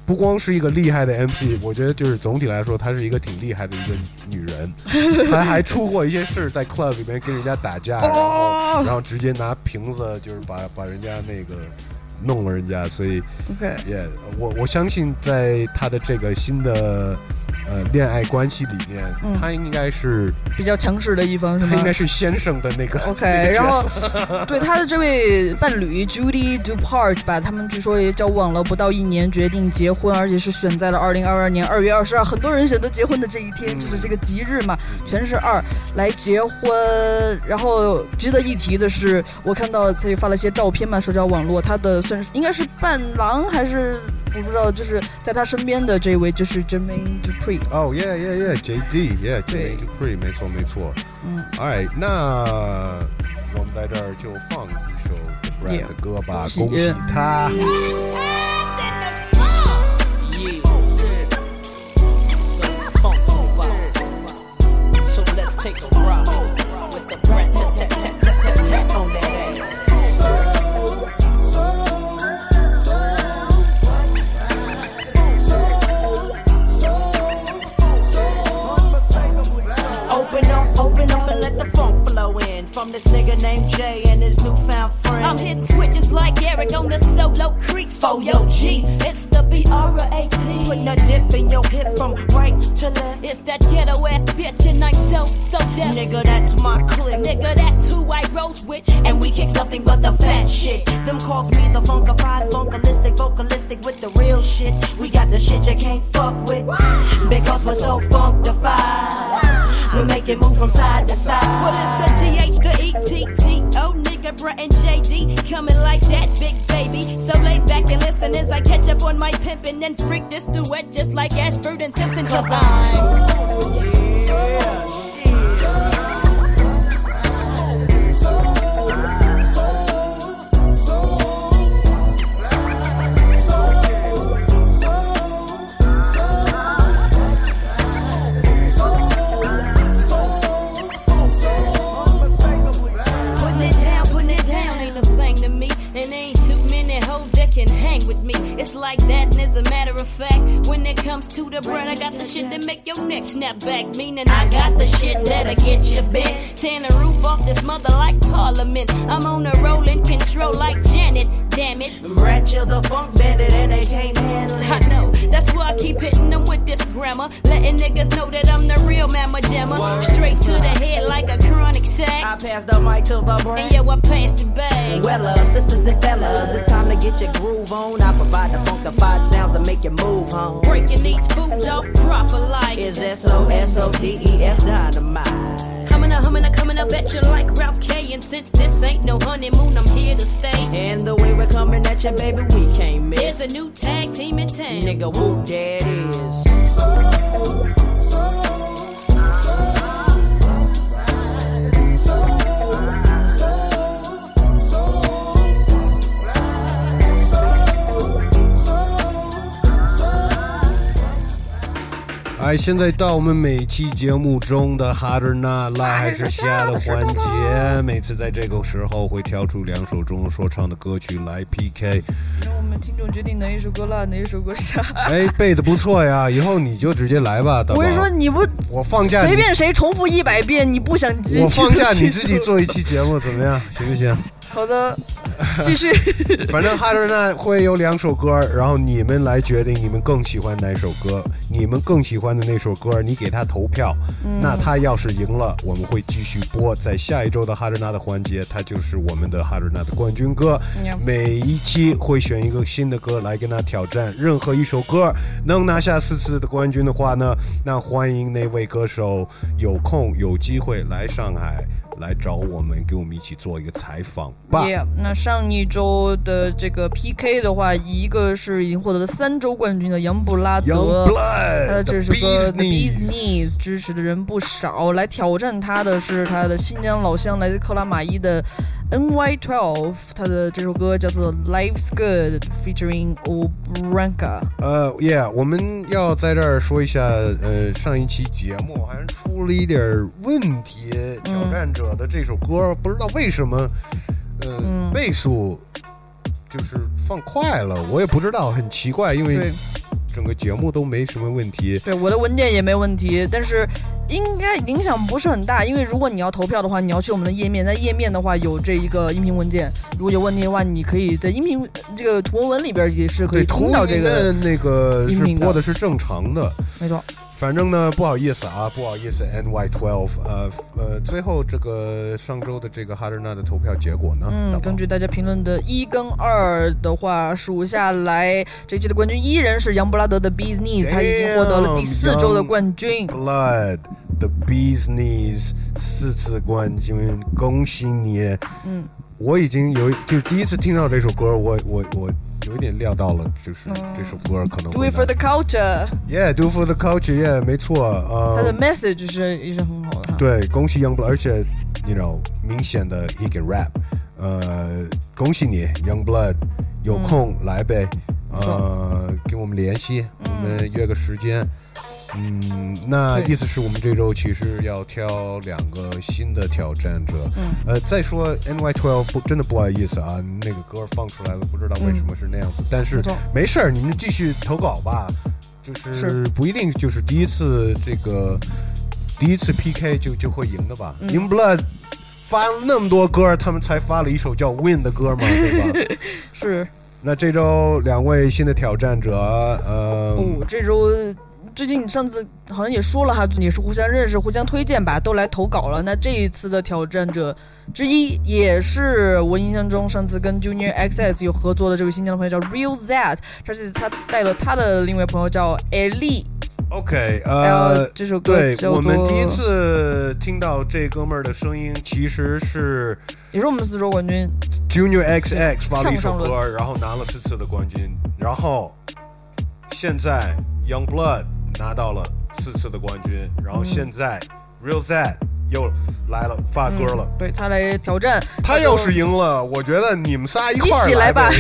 不光是一个厉害的 MC，我觉得就是总体来说，她是一个挺厉害的一个女人，她还出过一些事，在 club 里面跟人家打架，然后
哦
然后直接拿瓶子就是把把人家那个弄了人家，所以
OK，
也我我相信在她的这个新的呃恋爱关系里面，
嗯。
她应该是
比较强势的一方是吗？
他应该是先生的那个
OK，
那个角
然后对他的这位伴侣 Judy Dupart 吧，他们据说也交往了不到一年，决定结婚，而且是选在了二零二二年二月二十二，很多人选择结婚的这一天，
嗯。
就是这个吉日嘛，全是二来结婚。然后值得一提的是，我看到他也发了一些照片嘛，社交网络，他的算是应该是伴郎还是不知道就是在他身边的这位就是 Jermaine Dupri。
哦，yeah yeah yeah，JD，yeah，Jermaine Dupri，没错没错。
嗯
，，All right，，那我们在这儿就放一首 Brad 的歌吧，恭喜他。
Yeah. So let's take a ride with the brat this nigga named Jay and his newfound friend.
I'm hitting switches like Eric on the solo creek for yo G. It's the BR18.
Putting a dip in your hip from right to left.
It's that ghetto ass bitch, and I'm so, so deaf.
Nigga, that's my clique.
Nigga, that's who I rose with.
And we kick nothing but the fat shit. Them calls me the funkified, funkalistic, vocalistic with the real shit. We got the shit you can't fuck with. Because we're so funkified. We make it move from side to side.
Well, it's the GH, the ETT. Oh, nigga, Brett and JD coming like that, big baby. So lay back and listen as I catch up on my pimpin' and freak this duet just like Ashford and Simpson. Cause I'm. Putting me. It's like that, and as a matter of fact, when it comes to the bread, I got the shit that make your neck snap back. Meaning I got the shit that'll get you bent. Tearing the roof off this mother like Parliament. I'm on a rolling control like Janet. Damn it.
Rat chill the funk bandit and they can't handle it.
I know, that's why I keep hitting them with this grammar. Letting niggas know that I'm the real mamma jammer. Straight to the head like a chronic sack.
I pass the mic to the
And
brain.
yo, I passed it back.
Well, uh, sisters and fellas, it's time to get your groove on. I provide the funkified sounds to make you move home.
Breaking these foods off proper like.
Is S O S O D E F dynamite?
Humming humming coming up at you like Ralph K. And since this ain't no honeymoon, I'm here to stay.
And the way we're coming at you, baby, we can't miss.
There's a new tag team in town.
Nigga, whoop, there it is.
Hi 哎，现在到我们每期节目中的哈德纳拉还是下的环节，每次在这个时候会挑出两首中文说唱的歌曲来 PK。
让我们听众决定哪一首歌辣，哪一首歌下。
哎，背的不错呀，以后你就直接来吧。
我跟你说，你不
我放假
随便谁重复一百遍，你不想记，
我放假你自己做一期节目怎么样？行不行？
好的，继续。
反正哈德纳会有两首歌，然后你们来决定你们更喜欢哪首歌。你们更喜欢的那首歌，你给他投票。那他要是赢了，我们会继续播。在下一周的哈德纳的环节，他就是我们的哈德纳的冠军歌。每一期会选一个新的歌来跟他挑战，任何一首歌能拿下四次的冠军的话呢，那欢迎那位歌手有空有机会来上海来找我们，给我们一起做一个采访吧。
Yeah，那上一周的这个 PK 的话，一个是已经获得了三周冠军的杨布拉德。他的这首歌《
Bee's Knees
Knees》支持的人不少，来挑战他的是他的新疆老乡，来自克拉玛依的 NY12，他的这首歌叫做《Life's Good》，featuring Obranka。
呃，Yeah，我们要在这儿说一下，呃，上一期节目好像出了一点儿问题，挑战者的这首歌、不知道为什么，呃，
嗯
倍速就是放快了，我也不知道，很奇怪，因为
对
整个节目都没什么问题。
对，我的文件也没问题，但是应该影响不是很大，因为如果你要投票的话，你要去我们的页面，在页面的话有这一个音频文件，如果有问题的话，你可以在音频这个图文文里边也是可以听到这个
的，那个是
音频的
播的是正常的，
没错。
反正呢，不好意思啊，不好意思，NY Twelve，呃呃，最后这个上周的这个哈德纳的投票结果呢？
嗯，根据大家评论的一跟二的话，数下来，这期的冠军依然是杨布拉德的 Bees Knees，他已经获得了第四周的冠军。
Blood the Bees Knees 四次冠军，恭喜你！
嗯，
我已经有就是第一次听到这首歌，我我我有一点料到了，就是这首歌可能
Do it for the
culture，Yeah，Do for the culture，Yeah，没错，
呃，他的
呃
，message 是也是很好的。
对，恭喜 Youngblood，而且，you know，明显的 he can rap，呃，恭喜你 Youngblood，有空来呗，呃，跟我们联系，我们约个时间。嗯，那意思是我们这周其实要挑两个新的挑战者。
嗯，
呃，再说 NY12 不真的不好意思啊，那个歌放出来了，不知道为什么是那样子，但是
没
事儿，你们继续投稿吧，就是
是。
不一定就是第一次这个第一次 PK 就就会赢的吧。
嗯。
Youngblood 发了那么多歌，他们才发了一首叫《Win》的歌嘛，对吧？
是。
那这周两位新的挑战者，呃，
哦，这周最近你上次好像也说了哈，也是互相认识、互相推荐吧，都来投稿了。那这一次的挑战者之一，也是我印象中上次跟 Junior XS 有合作的这位新疆的朋友叫 Real Z，而且他带了他的另外朋友叫
Ellie，OK，
然
呃，
这首歌
对
叫
我们第一次听到这哥们儿的声音，其实是
也是我们四周冠军
，Junior XX 发了一首
上上
歌，然后拿了四次的冠军，然后现在 Young Blood 拿到了四次的冠军，然后现在 Real Z 又来了发歌了。
对他来挑战。
他要是赢了，我觉得你们仨一块儿
一起来吧。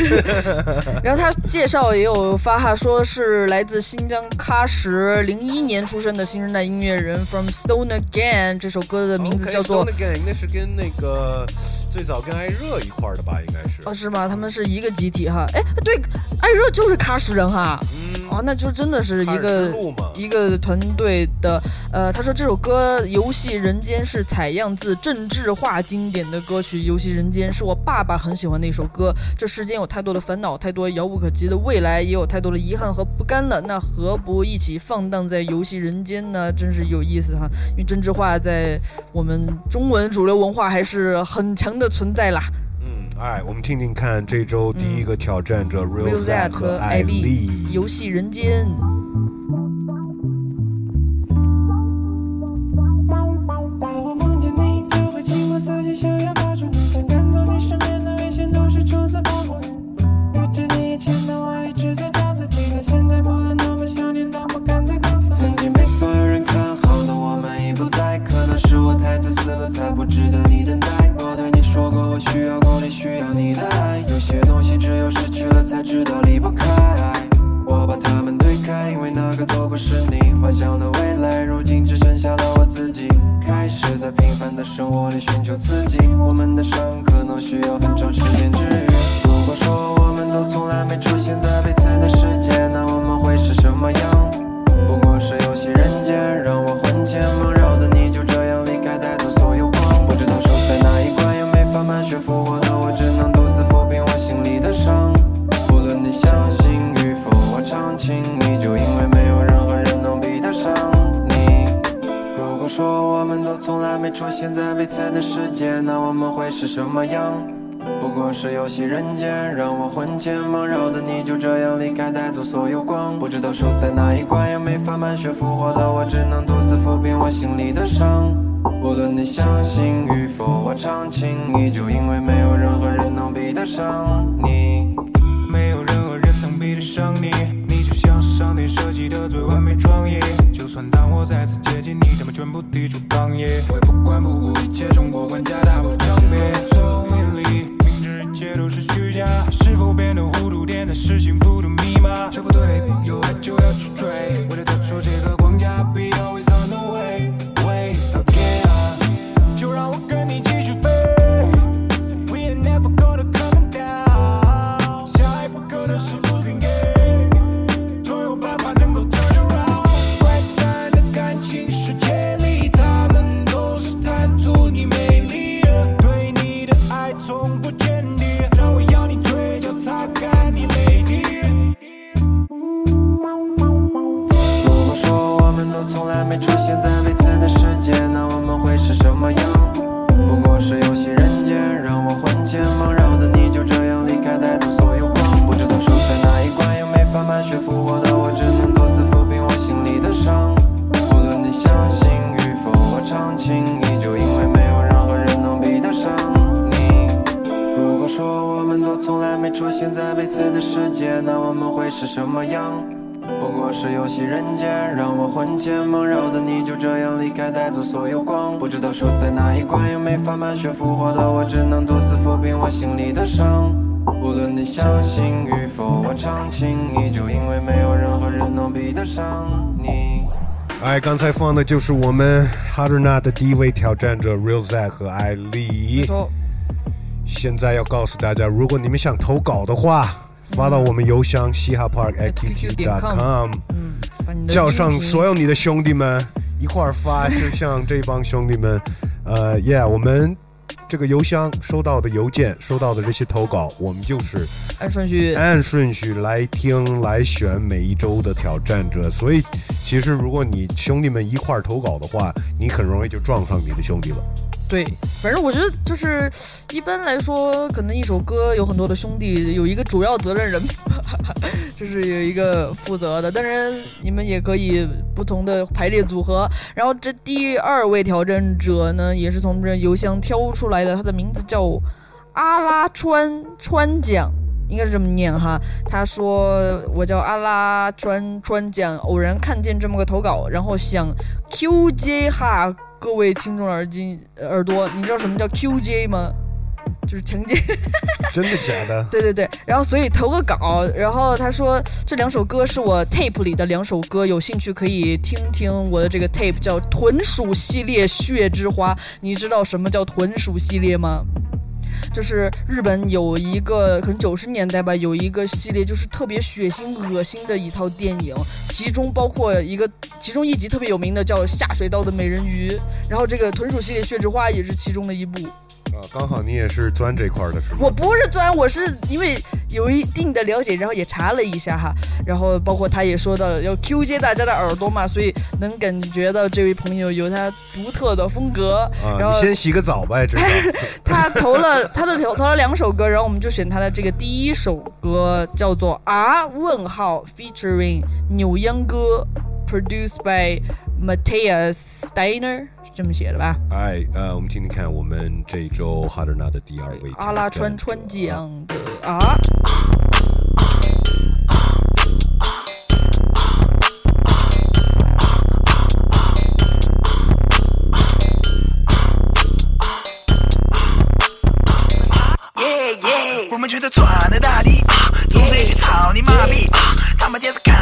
然后他介绍也有发哈，说是来自新疆喀什，零一年出生的新生代音乐人，From Stone Again。这首歌的名字叫做
OK，Stone Again，那是跟那个最早跟艾热一块儿的吧？应该是。
哦，是吗？他们是一个集体哈。哎，对，艾热就是喀什人哈。
嗯，
哦，那就真的是一个一个团队的。呃，他说这首歌《游戏人间》是采样自郑智化经典的歌曲《游戏人间》，是我爸爸很喜欢的一首歌。这世间有太多的烦恼，太多遥不可及的未来，也有太多的遗憾和不甘的。那何不一起放荡在游戏人间呢？真是有意思哈！因为郑智化在我们中文主流文化还是很强的存在啦。
嗯，哎，我们听听看这周第一个挑战者 Real
Real
Z
Z
和艾
丽。游戏人间。
戏人间，让我魂牵梦绕的你就这样离开，带走所有光。不知道守在哪一关，又没法满血复活的我，只能独自抚平我心里的伤。无论你相信与否，我常情依旧，因为没有任何人能比得上你。没有任何人能比得上你，
你就像是上天设计的最完美创意。就算当我再次接近你，他们全部抵触抗议。我也不管不顾一切冲破关卡，打破
光。不知道输在哪一关，又没法满血复活的我，只能独自抚平我心里的伤。无论你相信与否，我长情依旧，因为没有任何人能比得上你。
哎，刚才放的就是我们 Harder Not 的第一位挑战者 Real Zack 和艾丽。现在要告诉大家，如果你们想投稿的话，发到我们邮箱嘻哈 park at qq.com，叫上所有你的兄弟们一块儿发，就像这帮兄弟们，呃，Yeah，我们这个邮箱收到的邮件，收到的这些投稿，我们就是
按顺序，
按顺序来听来选每一周的挑战者。所以，其实如果你兄弟们一块儿投稿的话，你很容易就撞上你的兄弟了。
对，反正我觉得就是一般来说，可能一首歌有很多的兄弟，有一个主要责任人，就是有一个负责的。当然，你们也可以不同的排列组合。然后这第二位挑战者呢，也是从这邮箱挑出来的，他的名字叫阿拉川川奖。应该是这么念哈，他说我叫阿拉川川讲，偶然看见这么个投稿，然后想 QJ 哈各位听众耳机耳朵，你知道什么叫 QJ 吗？就是强奸。
真的假的？
对对对，然后所以投个稿，然后他说这两首歌是我 tape 里的两首歌，有兴趣可以听听我的这个 tape 叫豚鼠系列血之花。你知道什么叫豚鼠系列吗？就是日本有一个，可能九十年代吧，有一个系列，就是特别血腥、恶心的一套电影，其中包括一个，其中一集特别有名的叫《下水道的美人鱼》，然后这个豚鼠系列《血之花》也是其中的一部。
啊，刚好你也是钻这块儿的是吗？
我不是钻，我是因为有一定的了解，然后也查了一下哈，然后包括他也说到了要 Q 接大家的耳朵嘛，所以能感觉到这位朋友有他独特的风格。
啊，
然后
你先洗个澡呗，这个。
他投了他的投投了两首歌，然后我们就选他的这个第一首歌叫做啊问号 featuring 扭秧歌，produced by Matthias Steiner，是这么写的吧？
哎，呃，我们听听看，我们这一周哈德纳的第二位
阿拉川川江的啊。
耶耶，我们全都闯的大地，啊总得去操你妈逼！啊他们就是看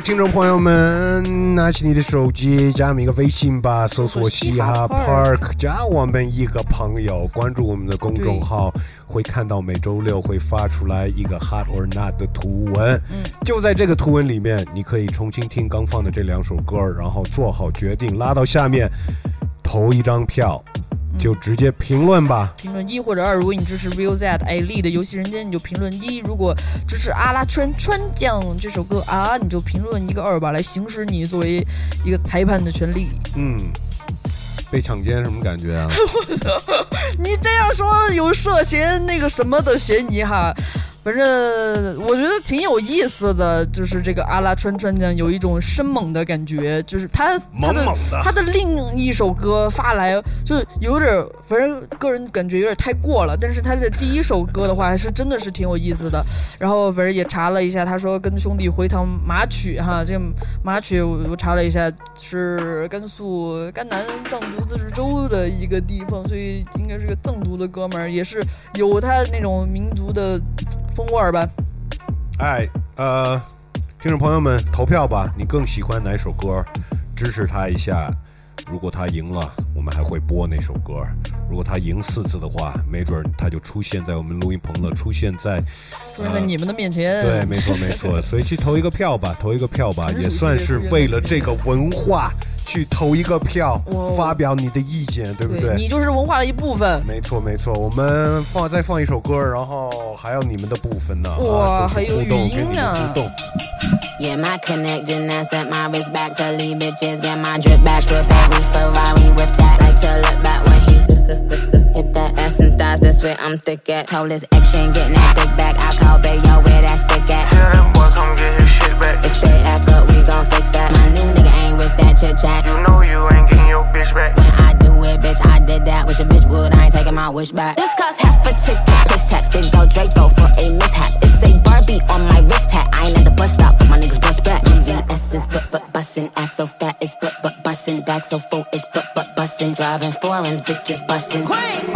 听众朋友们，拿起你的手机，加我们一个微信吧，搜索“嘻哈 Park”，加我们一个朋友，关注我们的公众号，会看到每周六会发出来一个 “hot or not” 的图文。
嗯，
就在这个图文里面，你可以重新听刚放的这两首歌，然后做好决定，拉到下面投一张票，就直接评论吧。
评论一或者二，如果你支持 Real Z A l e 的《游戏人间》，你就评论一；如果支持阿拉川川酱这首歌啊，你就评论一个二吧，来行使你作为一个裁判的权利。
嗯，被强奸什么感觉啊？
你这样说有涉嫌那个什么的嫌疑哈。反正我觉得挺有意思的，就是这个阿拉川川酱有一种生猛的感觉，就是他他的
猛猛的
他的另一首歌发来就有点儿，反正个人感觉有点太过了。但是他的第一首歌的话，还是真的是挺有意思的。然后反正也查了一下，他说跟兄弟回趟马曲哈，这个马曲我我查了一下是甘肃甘南藏族自治州的一个地方，所以应该是个藏族的哥们儿，也是有他那种民族的风味儿吧。
哎，呃，听众朋友们，投票吧！你更喜欢哪首歌？支持他一下。如果他赢了，我们还会播那首歌；如果他赢四次的话，没准儿他就出现在我们录音棚了，出现在
出现在你们的面前。
对，没错没错。所以去投一个票吧，投一个票吧，也算是为了这个文化去投一个票，发表你的意见，对不对？
你就是文化的一部分。
没错没错，我们放再放一首歌，然后还有你们的部分呢。
哇，
啊、
还有语音
呢。互动
Yeah, my connection, I set my wrist back to leave bitches. Get my drip back, every Ferrari with that. Like to look back when he hit that ass and thighs. That's where I'm thick at. Told his ex she ain't getting that dick back. I call Bayo where that stick at.
Tell
my wish back. This cost half a ticket, plus tax. Big go Draco for a mishap. It's a Barbie on my wrist hat. I ain't at the bus stop, but my niggas bust back. Mm, VVS is but but bustin', ass so fat it's but but bustin', back so full it's but but bustin', driving foreigns, bitches bustin'.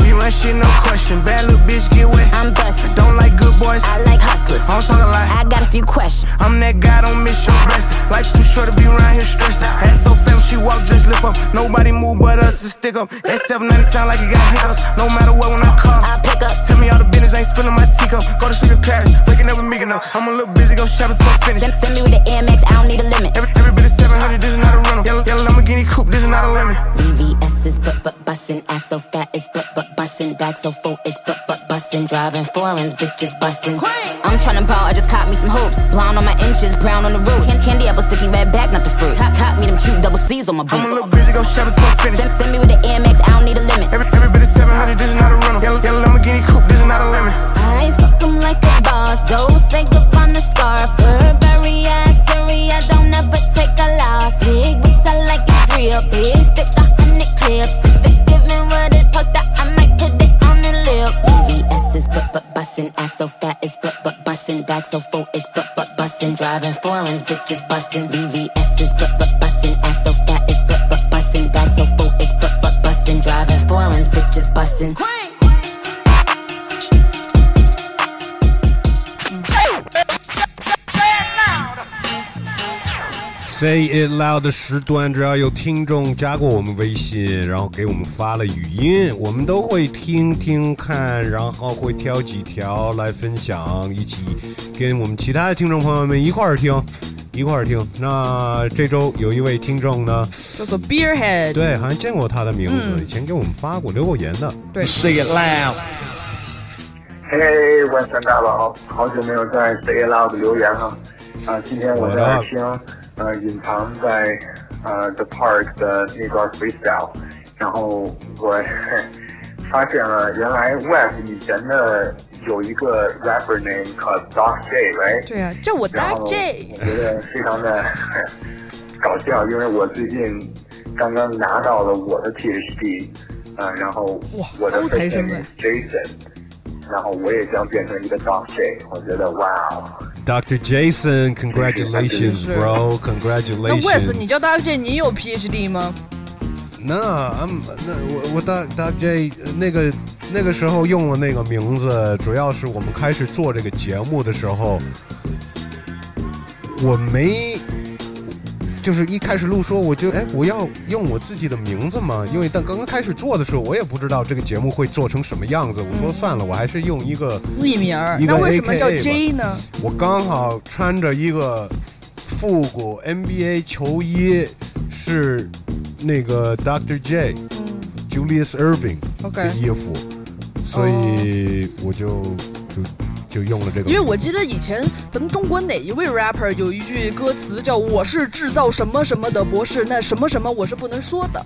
We run shit, no question. Bad little bitch, get wet.
I'm bustin',
Don't like good boys.
I like hustlers.
I'm talking like
I got a few questions.
I'm that guy, don't miss your blessing. Life too short to be around here stressing. Ass so she walk, just lift up. Nobody move but us to stick up. That 790 sound like it got hiccups. No matter what, when I call,
I pick up.
Tell me all the business, ain't spilling my teacup. Go to sleep in Paris, waking up with no. I'm a little busy, go shopping till I'm finished.
Send, send me with the AMX, I don't need a limit.
Every, every bit is 700, this is not a rental. Yellow, yellow Lamborghini coupe, this is not a lemon.
VVS is but but bustin', ass so fat it's but but bustin', back so full it's but but bustin', driving foreigns, bitches bustin'. I'm tryna ball, I just caught me some hoops. Blonde on my inches, brown on the roof. Can- Candy apple, sticky red bag, not the fruit. Cop, cop me them cute double C's on my boot.
I'm a little busy, go shopping till I'm finished.
Send, send me with the AMX, I don't need a limit.
Every, every bit is 700, this is not a rental. Yellow, yellow Lamborghini coupe, this is not a lemon.
I fuck 'em like a boss. Don't say up on the scarf. Burberry, so full it's but but bustin', driving foreigns, bitches bustin'. VVS is but but bustin', ass so fat it's but but bustin', back so full it's but but bustin', driving foreigns, bitches bustin'.
Say It Loud 的时段，只要有听众加过我们微信，然后给我们发了语音，我们都会听听看，然后会挑几条来分享，一起跟我们其他的听众朋友们一块儿听，一块儿听。那这周有一位听众呢，
叫做 Beerhead，
对，好像见过他的名字，
嗯
以前给我们发过留过言的。
对
Say It Loud。
嘿，万山大佬，好久没有在 Say It Loud 留言了。啊，今天我在听呃，隐藏在呃 The Park 的那段 freestyle，然后我 发现了原来 Web 以前的有一个 rapper name 叫 Doc J，right？
对啊，叫我
Doc
J。
然
后
我觉得非常的搞笑，因为我最近刚刚拿到了我的 PhD，呃，然后我的
父
亲 Jason，然后我也将变成一个 Doc J，我觉得 Wow。
Dr. Jason, congratulations, bro!
那
Congratulations.
Wes，你叫 Dark J，你有 PhD 吗？
那 I'm 那我我大大 J 那个那个时候用了那个名字，主要是我们开始做这个节目的时候， 我没。 就是一开始录说，我就哎，我要用我自己的名字嘛，因为但刚刚开始做的时候，我也不知道这个节目会做成什么样子。我说算了，我还是用一个
艺名儿。那为什么叫 J 呢？
我刚好穿着一个复古 NBA 球衣，是那个 Dr. J、Julius Irving 的衣服，所以我就就就用了这个。
因为我记得以前咱们中国哪一位 rapper 有一句歌词叫“我是制造什么什么的博士”，那什么什么我是不能说的。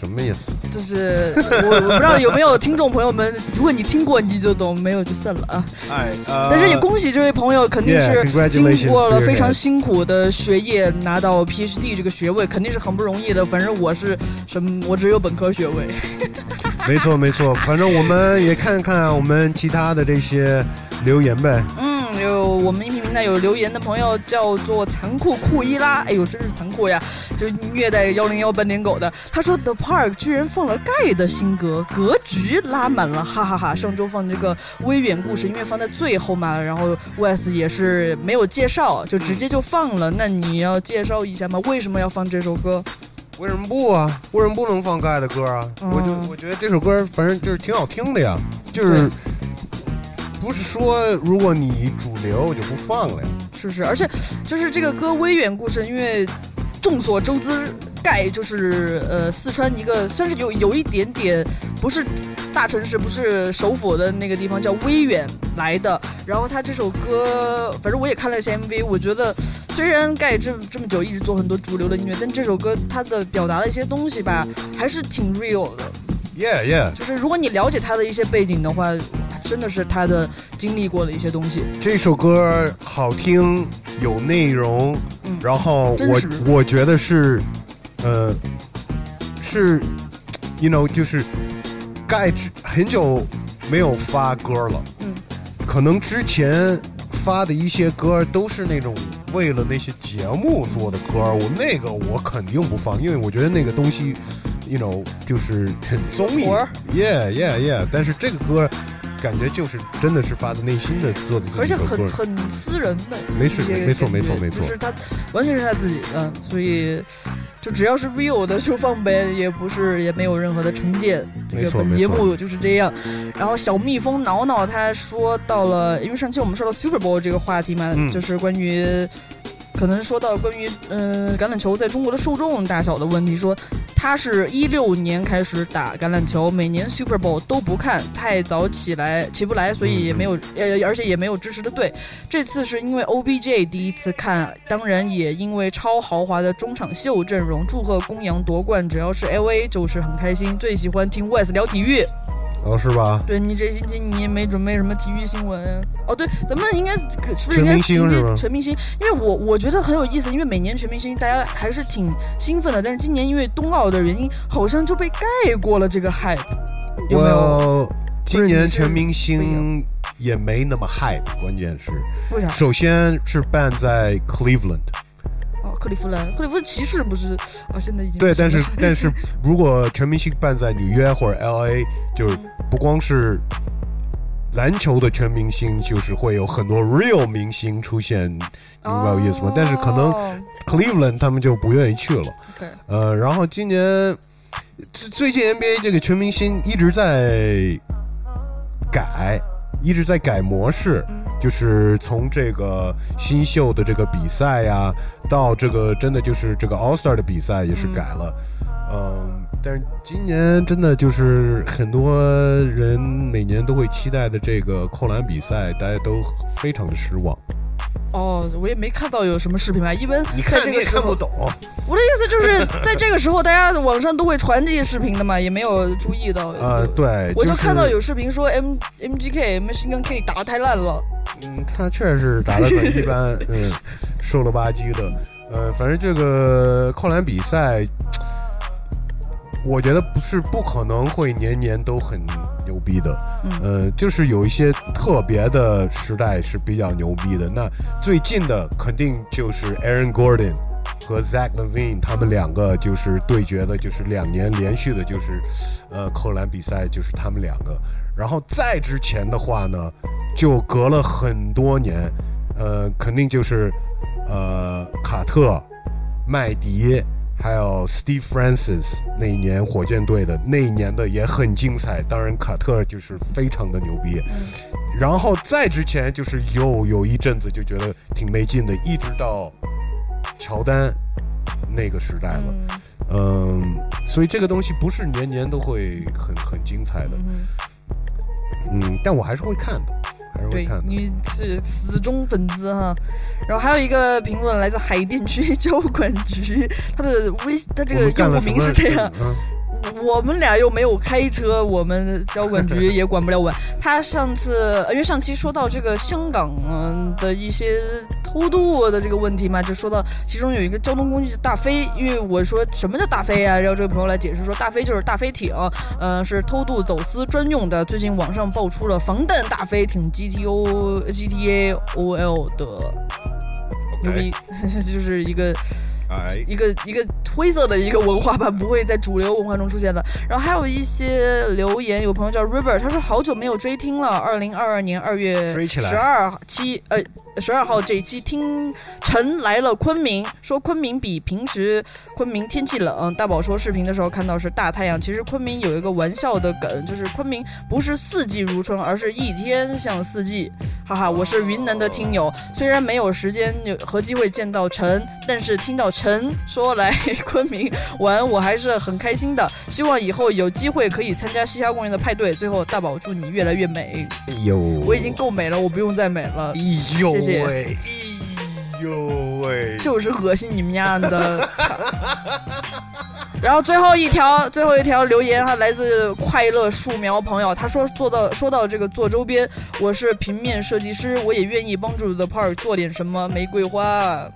什么意思？
就是 我我不知道有没有听众朋友们，如果你听过你就懂，没有就算了啊。
哎，呃
但是也恭喜这位朋友，肯定是经过了非常辛苦的学业拿到 PhD 这个学位，肯定是很不容易的。反正我是什么，我只有本科学位。
没错没错，反正我们也看看我们其他的这些留言呗。
嗯，有我们音频平台有留言的朋友叫做残酷库伊拉，哎呦，真是残酷呀！就虐待幺零幺斑点狗的。他说 The Park 居然放了盖的新歌，格局拉满了，哈哈哈上周放这个微远故事，因为放在最后嘛，然后 Wes 也是没有介绍，就直接就放了。那你要介绍一下吗？为什么要放这首歌？
为什么不啊？为什么不能放盖的歌啊？
嗯
我就我觉得这首歌反正就是挺好听的呀，就是不是说如果你主流就不放了呀。
是不是，而且就是这个歌《微远故事》，因为众所周知，盖就是呃四川一个算是有有一点点不是大城市，不是首府的那个地方叫威远来的。然后他这首歌，反正我也看了一下 MV，我觉得虽然盖这这么久一直做很多主流的音乐，但这首歌他的表达的一些东西吧，还是挺 real 的。
Yeah yeah，
就是如果你了解他的一些背景的话，真的是他的经历过的一些东西。
这首歌好听，有内容，然后我我觉得是，呃，是，you know，就是盖之很久没有发歌了，
嗯，
可能之前发的一些歌都是那种为了那些节目做的歌，我那个我肯定不放，因为我觉得那个东西，you know，就是很综艺，yeah yeah yeah，但是这个歌。感觉就是真的是发自内心的做的自己
而且，很很私人的
没事没错没错没错
就是他完全是他自己的，所以就只要是 real 的就放呗，也不是也没有任何的成见。这个本节目就是这样。然后小蜜蜂挠挠他说到了，因为上期我们说到 Super Bowl 这个话题嘛，
嗯
就是关于。可能说到关于嗯、橄榄球在中国的受众大小的问题，说他是一六年开始打橄榄球，每年 Super Bowl 都不看，太早起来起不来，所以也没有呃，而且也没有支持的队。这次是因为 OBJ 第一次看，当然也因为超豪华的中场秀阵容，祝贺公羊夺冠，只要是 LA 就是很开心。最喜欢听 Wes 聊体育。
哦，是吧？
对你这星期你也没准备什么体育新闻哦？对，咱们应该可是不是应该
全明星是吧
全明星？因为我我觉得很有意思，因为每年全明星大家还是挺兴奋的，但是今年因为冬奥的原因，好像就被盖过了这个 hype，有没有？
我今年全明星也没那么 hype，关键是
为啥
首先是办在 Cleveland，
哦，克利夫兰，克利夫兰骑士不是啊？现在已经
对，但是但是如果全明星办在纽约或者 LA，就是不光是篮球的全明星，就是会有很多 real 明星出现，你明白我意思吗？但是可能 Cleveland 他们就不愿意去了。
OK
呃，然后今年最最近 NBA 这个全明星一直在改，一直在改模式，就是从这个新秀的这个比赛呀，到这个真的就是这个 All Star 的比赛也是改了。嗯，但是今年真的就是很多人每年都会期待的这个扣篮比赛，大家都非常的失望。
哦，我也没看到有什么视频吧，一般
你看你也
在这个
看不懂。
我的意思就是在这个时候，大家网上都会传这些视频的嘛，也没有注意到。
呃，对，
我就看到有视频说 M M G K Machine K 打得太烂了。
嗯，他确实打的很 一般，嗯，瘦了吧唧的，呃，反正这个扣篮比赛，我觉得不是不可能会年年都很牛逼的，
嗯
呃，就是有一些特别的时代是比较牛逼的。那最近的肯定就是 Aaron Gordon 和 Zach Levine 他们两个就是对决的，就是两年连续的，就是呃扣篮比赛，就是他们两个。然后再之前的话呢，就隔了很多年，呃，肯定就是呃卡特、麦迪，还有 Steve Francis 那一年火箭队的那一年的也很精彩。当然，卡特就是非常的牛逼。然后再之前就是又有一阵子就觉得挺没劲的，一直到乔丹那个时代了。嗯，所以这个东西不是年年都会很很精彩的。嗯，但我还是会看的，还是会
对
看，的。
你是死忠粉丝哈。然后还有一个评论来自海淀区 交管局，他的微他这个用户名是这样。
嗯
我们俩又没有开车，我们交管局也管不了我。他上次，呃因为上期说到这个香港嗯的一些偷渡的这个问题嘛，就说到其中有一个交通工具大飞，因为我说什么叫大飞啊，然后这位朋友来解释说，大飞就是大飞艇，呃，是偷渡走私专用的。最近网上爆出了防弹大飞艇 GTO GTA OL 的牛逼，就是一个。
哎，
一个一个灰色的一个文化吧，不会在主流文化中出现的。然后还有一些留言，有朋友叫 River，他说好久没有追听了，二零二二年二月十二期，呃，十二号这一期听陈来了昆明，说昆明比平时昆明天气冷。大宝说视频的时候看到是大太阳，其实昆明有一个玩笑的梗，就是昆明不是四季如春，而是一天像四季。哈哈，我是云南的听友，虽然没有时间和机会见到陈，但是听到陈说来昆明玩，我还是很开心的。希望以后有机会可以参加西峡公园的派对。最后，大宝祝你越来越美。
哎呦，
我已经够美了，我不用再美了。
哎呦
谢谢。
喂，哎呦喂，
就是恶心你们家的。操 然后最后一条，最后一条留言哈，来自快乐树苗朋友，他说做到说到这个做周边，我是平面设计师，我也愿意帮助 The Park 做点什么玫瑰花。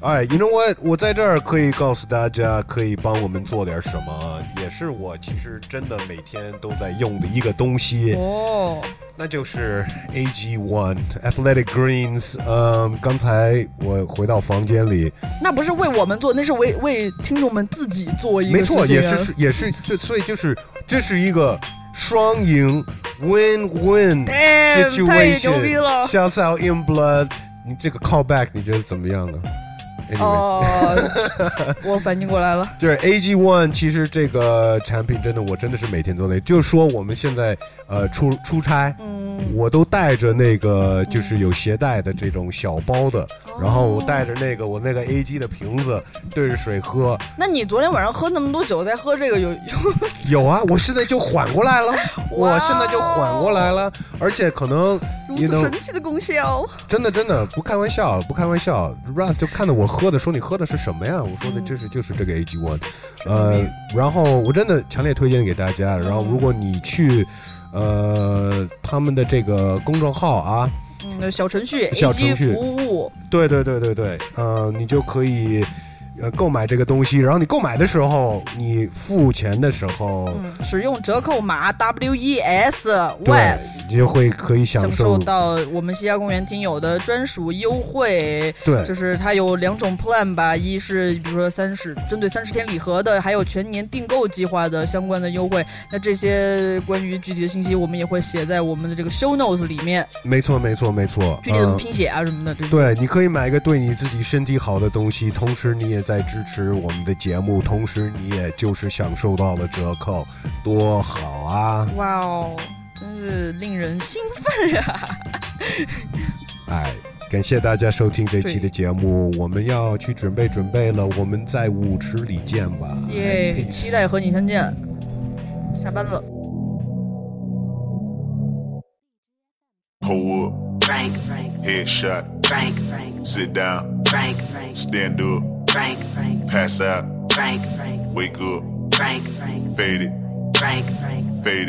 哎，you know what？我在这儿可以告诉大家，可以帮我们做点什么，也是我其实真的每天都在用的一个东西。
哦，
那就是 AG One Athletic Greens。嗯，刚才我回到房间里，
那不是为我们做，那是为为听众们自己做一个
没错，也是也是，就所以就是这是一个双赢 win win
Damn，太牛逼了
situation。Shouts out in blood，你这个 callback 你觉得怎么样呢
哦，我反应过来了。
就是 AG One，其实这个产品真的，我真的是每天都累，就是说我们现在呃出出差，
嗯，
我都带着那个就是有携带的这种小包的，然后我带着那个我那个 AG 的瓶子对着水喝。
那你昨天晚上喝那么多酒，再喝这个有有
有啊，我现在就缓过来了，我现在就缓过来了，而且可能
如此神奇的功效？
真的真的不开玩笑，不开玩笑。Russ 就看到我喝的，说你喝的是什么呀？我说的就是就是这个 AG One，呃，然后我真的强烈推荐给大家。然后如果你去呃他们的这个公众号啊，
嗯，小程序
小程序
服务，
对对对对对，呃，你就可以呃购买这个东西。然后你购买的时候，你付钱的时候，
嗯，使用折扣码 WES
对
WES。，
你就会可以享
享
受
受到我们西郊公园听友的专属优惠，
对
就是它有两种 plan 吧，一是比如说三十针对三十天礼盒的，还有全年订购计划的相关的优惠。那这些关于具体的信息，我们也会写在我们的这个 show notes 里面，
没错没错没错，
具体怎么
嗯
拼写啊什么的。这种
对，你可以买一个对你自己身体好的东西，同时你也在支持我们的节目，同时你也就是享受到了折扣，多好啊！
哇哦，真是令人兴奋呀！
哎，感谢大家收听这期的节目，我们要去准备准备了，我们在舞池里见吧。
耶，期待和你相见。下班了。
Pull up. Frank, Frank. Headshot. Frank, Frank. Sit down. Frank, Frank. Stand up. Frank, Frank. Pass out. Frank, Frank. Wake up. Frank, Frank. Fade it. Frank, Frank. Fade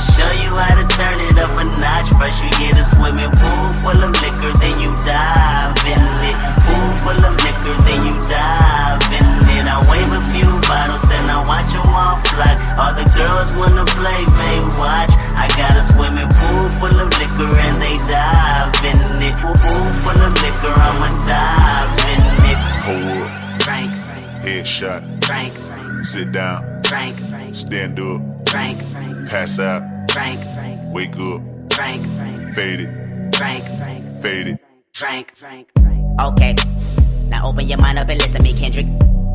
I'ma show you how to turn it up a notch. First you get a swimming pool full of liquor, then you dive in it. Pool full of liquor, then you dive in it. I wave a few bottles, then I watch them all fly. All the girls wanna play, they watch. I got a swimming pool full of liquor and they dive in it. Pool full of liquor, I'ma dive in it.
Up.
Drink,
Headshot.
drink,
Sit down.
drink,
Stand up.
Drink,
Pass out.
drink,
Wake up.
drink,
Fade it.
drink,
Fade it.
drink, drink.
Okay, now open your mind up and listen me, Kendrick.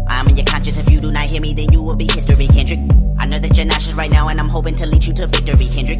I'm in your conscience. If you do not hear me, then you will be history, Kendrick. I know that you're nauseous right now, and I'm hoping to lead you to victory, Kendrick.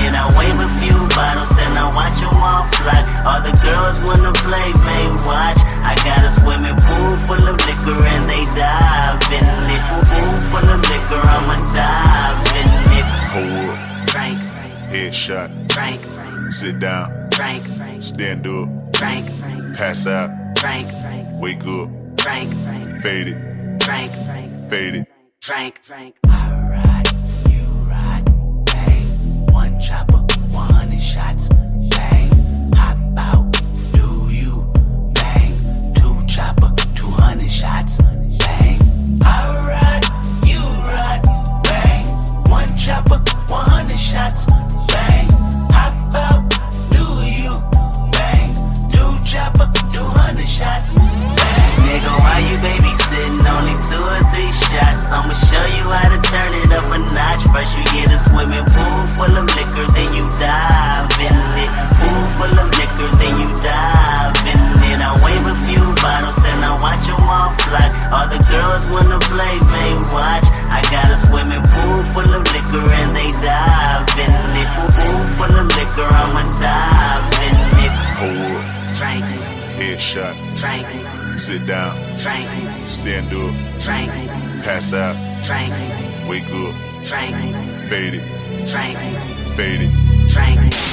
I wave a few bottles, then I watch them all fly. All the girls wanna play, they watch. I got a swimming pool full of liquor and they dive in it. Pool full of liquor, I'ma dive in it.
Hold up.
Drink,
Headshot.
drink,
Sit down.
drink,
Stand up.
drink,
Pass out.
drink,
Wake up.
drink,
Fade it.
drink,
Fade it.
Chopper, 100 shots, bang. Hop out, do you, bang. Two chopper, 200 shots, bang. I ride, you ride, bang. One chopper, 100 shots, bang. Hop out, do you, bang. Two chopper, 200 shots, bang.
Nigga, why you babysitting? Only two or shots. I'ma show you how to turn it up a notch. First you get a swimming pool full of liquor, then you dive in it. Pool full of liquor, then you dive in it. I wave a few bottles, then I watch them all fly. All the girls wanna play, they watch. I got a swimming pool full of liquor and they dive in it. Pool full of liquor, I'ma dive in it.
Up.
Drink,
Headshot.
drink,
Sit down.
drink,
Stand up.
drink,
Pass out.
Drank.
Wake up. Drank.
Faded.
Drank. Faded.
Drank.